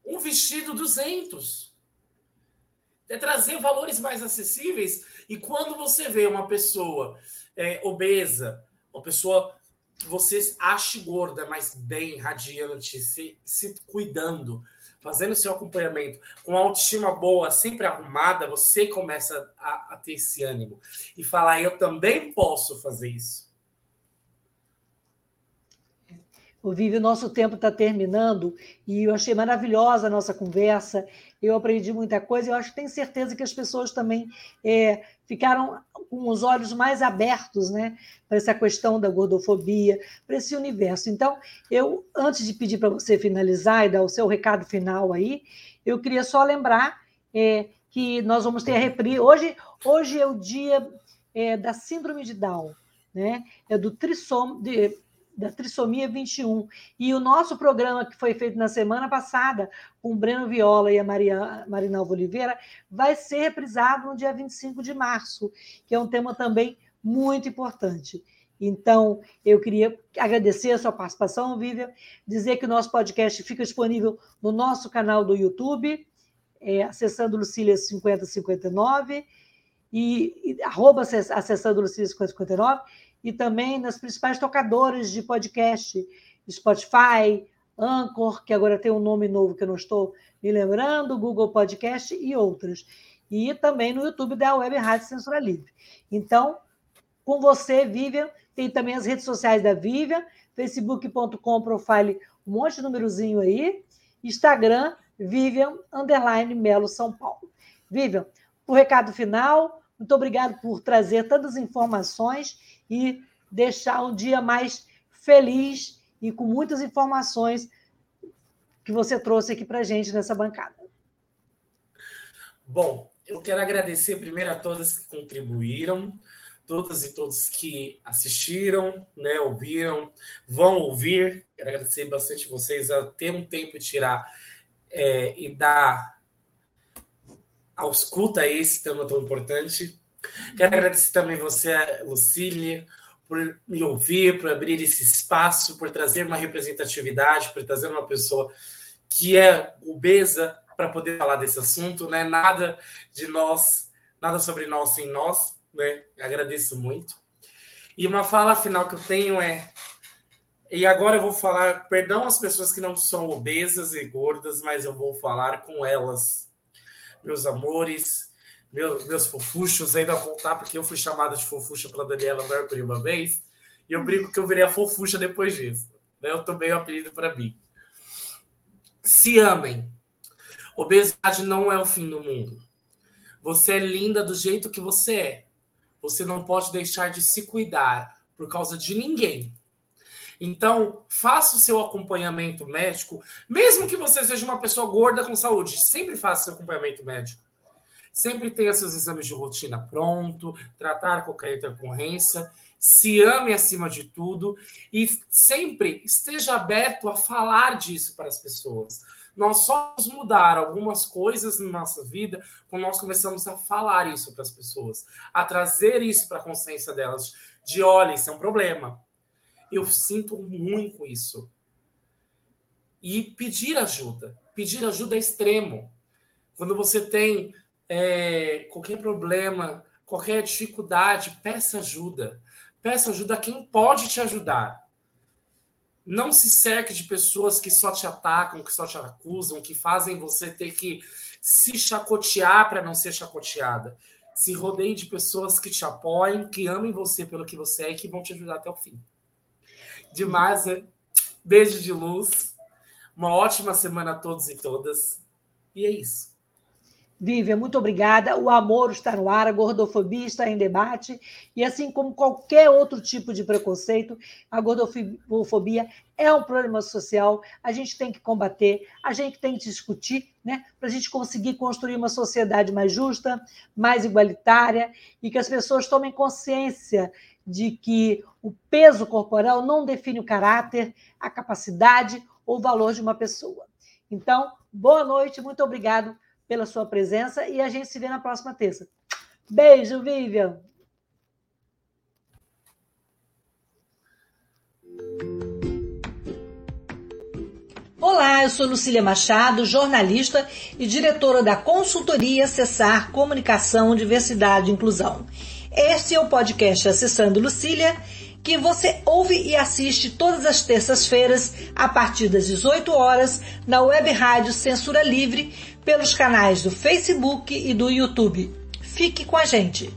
Um vestido, 200 é trazer valores mais acessíveis. E quando você vê uma pessoa é, obesa, uma pessoa que você acha gorda, mas bem, radiante, se, se cuidando, fazendo seu acompanhamento, com autoestima boa, sempre arrumada, você começa a, a ter esse ânimo e falar: eu também posso fazer isso. O o nosso tempo está terminando e eu achei maravilhosa a nossa conversa. Eu aprendi muita coisa e eu acho que tenho certeza que as pessoas também é, ficaram com os olhos mais abertos né, para essa questão da gordofobia, para esse universo. Então, eu, antes de pedir para você finalizar e dar o seu recado final aí, eu queria só lembrar é, que nós vamos ter a reprise. Hoje, hoje é o dia é, da Síndrome de Down. Né? É do trissom, de, da trissomia 21. E o nosso programa, que foi feito na semana passada, com o Breno Viola e a Maria, Marinalva Oliveira, vai ser reprisado no dia 25 de março, que é um tema também muito importante. Então, eu queria agradecer a sua participação, Vivian, dizer que o nosso podcast fica disponível no nosso canal do YouTube, é, acessando Lucília 5059 e, e arroba acessando Lucília 5059 e também nas principais tocadoras de podcast, Spotify, Anchor, que agora tem um nome novo que eu não estou me lembrando, Google Podcast e outras. E também no YouTube da Web Rádio Censura Livre. Então, com você, Vivian, tem também as redes sociais da Vivian, facebook.com, profile, um monte de númerozinho aí, Instagram, Vivian, underline, Melo, São Paulo. Vivian, o recado final, muito obrigado por trazer tantas informações e deixar um dia mais feliz e com muitas informações que você trouxe aqui para a gente nessa bancada. Bom, eu quero agradecer primeiro a todas que contribuíram, todas e todos que assistiram, né, ouviram, vão ouvir. Quero agradecer bastante vocês a ter um tempo de tirar é, e dar ao escuta esse tema tão importante. Quero agradecer também você, Lucília, por me ouvir, por abrir esse espaço, por trazer uma representatividade, por trazer uma pessoa que é obesa para poder falar desse assunto, né? Nada de nós, nada sobre nós sem nós, né? Agradeço muito. E uma fala final que eu tenho é e agora eu vou falar, perdão às pessoas que não são obesas e gordas, mas eu vou falar com elas, meus amores, meus, meus fofuchos, ainda voltar, porque eu fui chamada de fofucha pela Daniela Mercury uma vez, e eu brinco que eu virei a fofucha depois disso. Né? Eu tomei o apelido para mim. Se amem. Obesidade não é o fim do mundo. Você é linda do jeito que você é. Você não pode deixar de se cuidar por causa de ninguém. Então, faça o seu acompanhamento médico, mesmo que você seja uma pessoa gorda com saúde, sempre faça seu acompanhamento médico. Sempre tenha seus exames de rotina pronto, tratar qualquer intercorrência, se ame acima de tudo e sempre esteja aberto a falar disso para as pessoas. Nós só vamos mudar algumas coisas na nossa vida quando nós começamos a falar isso para as pessoas, a trazer isso para a consciência delas, de olha, isso é um problema. Eu sinto muito isso. E pedir ajuda. Pedir ajuda é extremo. Quando você tem é, qualquer problema, qualquer dificuldade, peça ajuda. Peça ajuda a quem pode te ajudar. Não se cerque de pessoas que só te atacam, que só te acusam, que fazem você ter que se chacotear para não ser chacoteada. Se rodeie de pessoas que te apoiem, que amem você pelo que você é e que vão te ajudar até o fim. Demais, né? beijo de luz. Uma ótima semana a todos e todas. E é isso. Vivian, muito obrigada. O amor está no ar, a gordofobia está em debate, e assim como qualquer outro tipo de preconceito, a gordofobia é um problema social, a gente tem que combater, a gente tem que discutir, né, para a gente conseguir construir uma sociedade mais justa, mais igualitária, e que as pessoas tomem consciência de que o peso corporal não define o caráter, a capacidade ou o valor de uma pessoa. Então, boa noite, muito obrigado pela sua presença e a gente se vê na próxima terça. Beijo, Vivian! Olá, eu sou Lucília Machado, jornalista e diretora da consultoria Acessar Comunicação, Diversidade e Inclusão. Este é o podcast Acessando Lucília, que você ouve e assiste todas as terças-feiras, a partir das 18 horas, na web rádio Censura Livre, pelos canais do Facebook e do YouTube. Fique com a gente!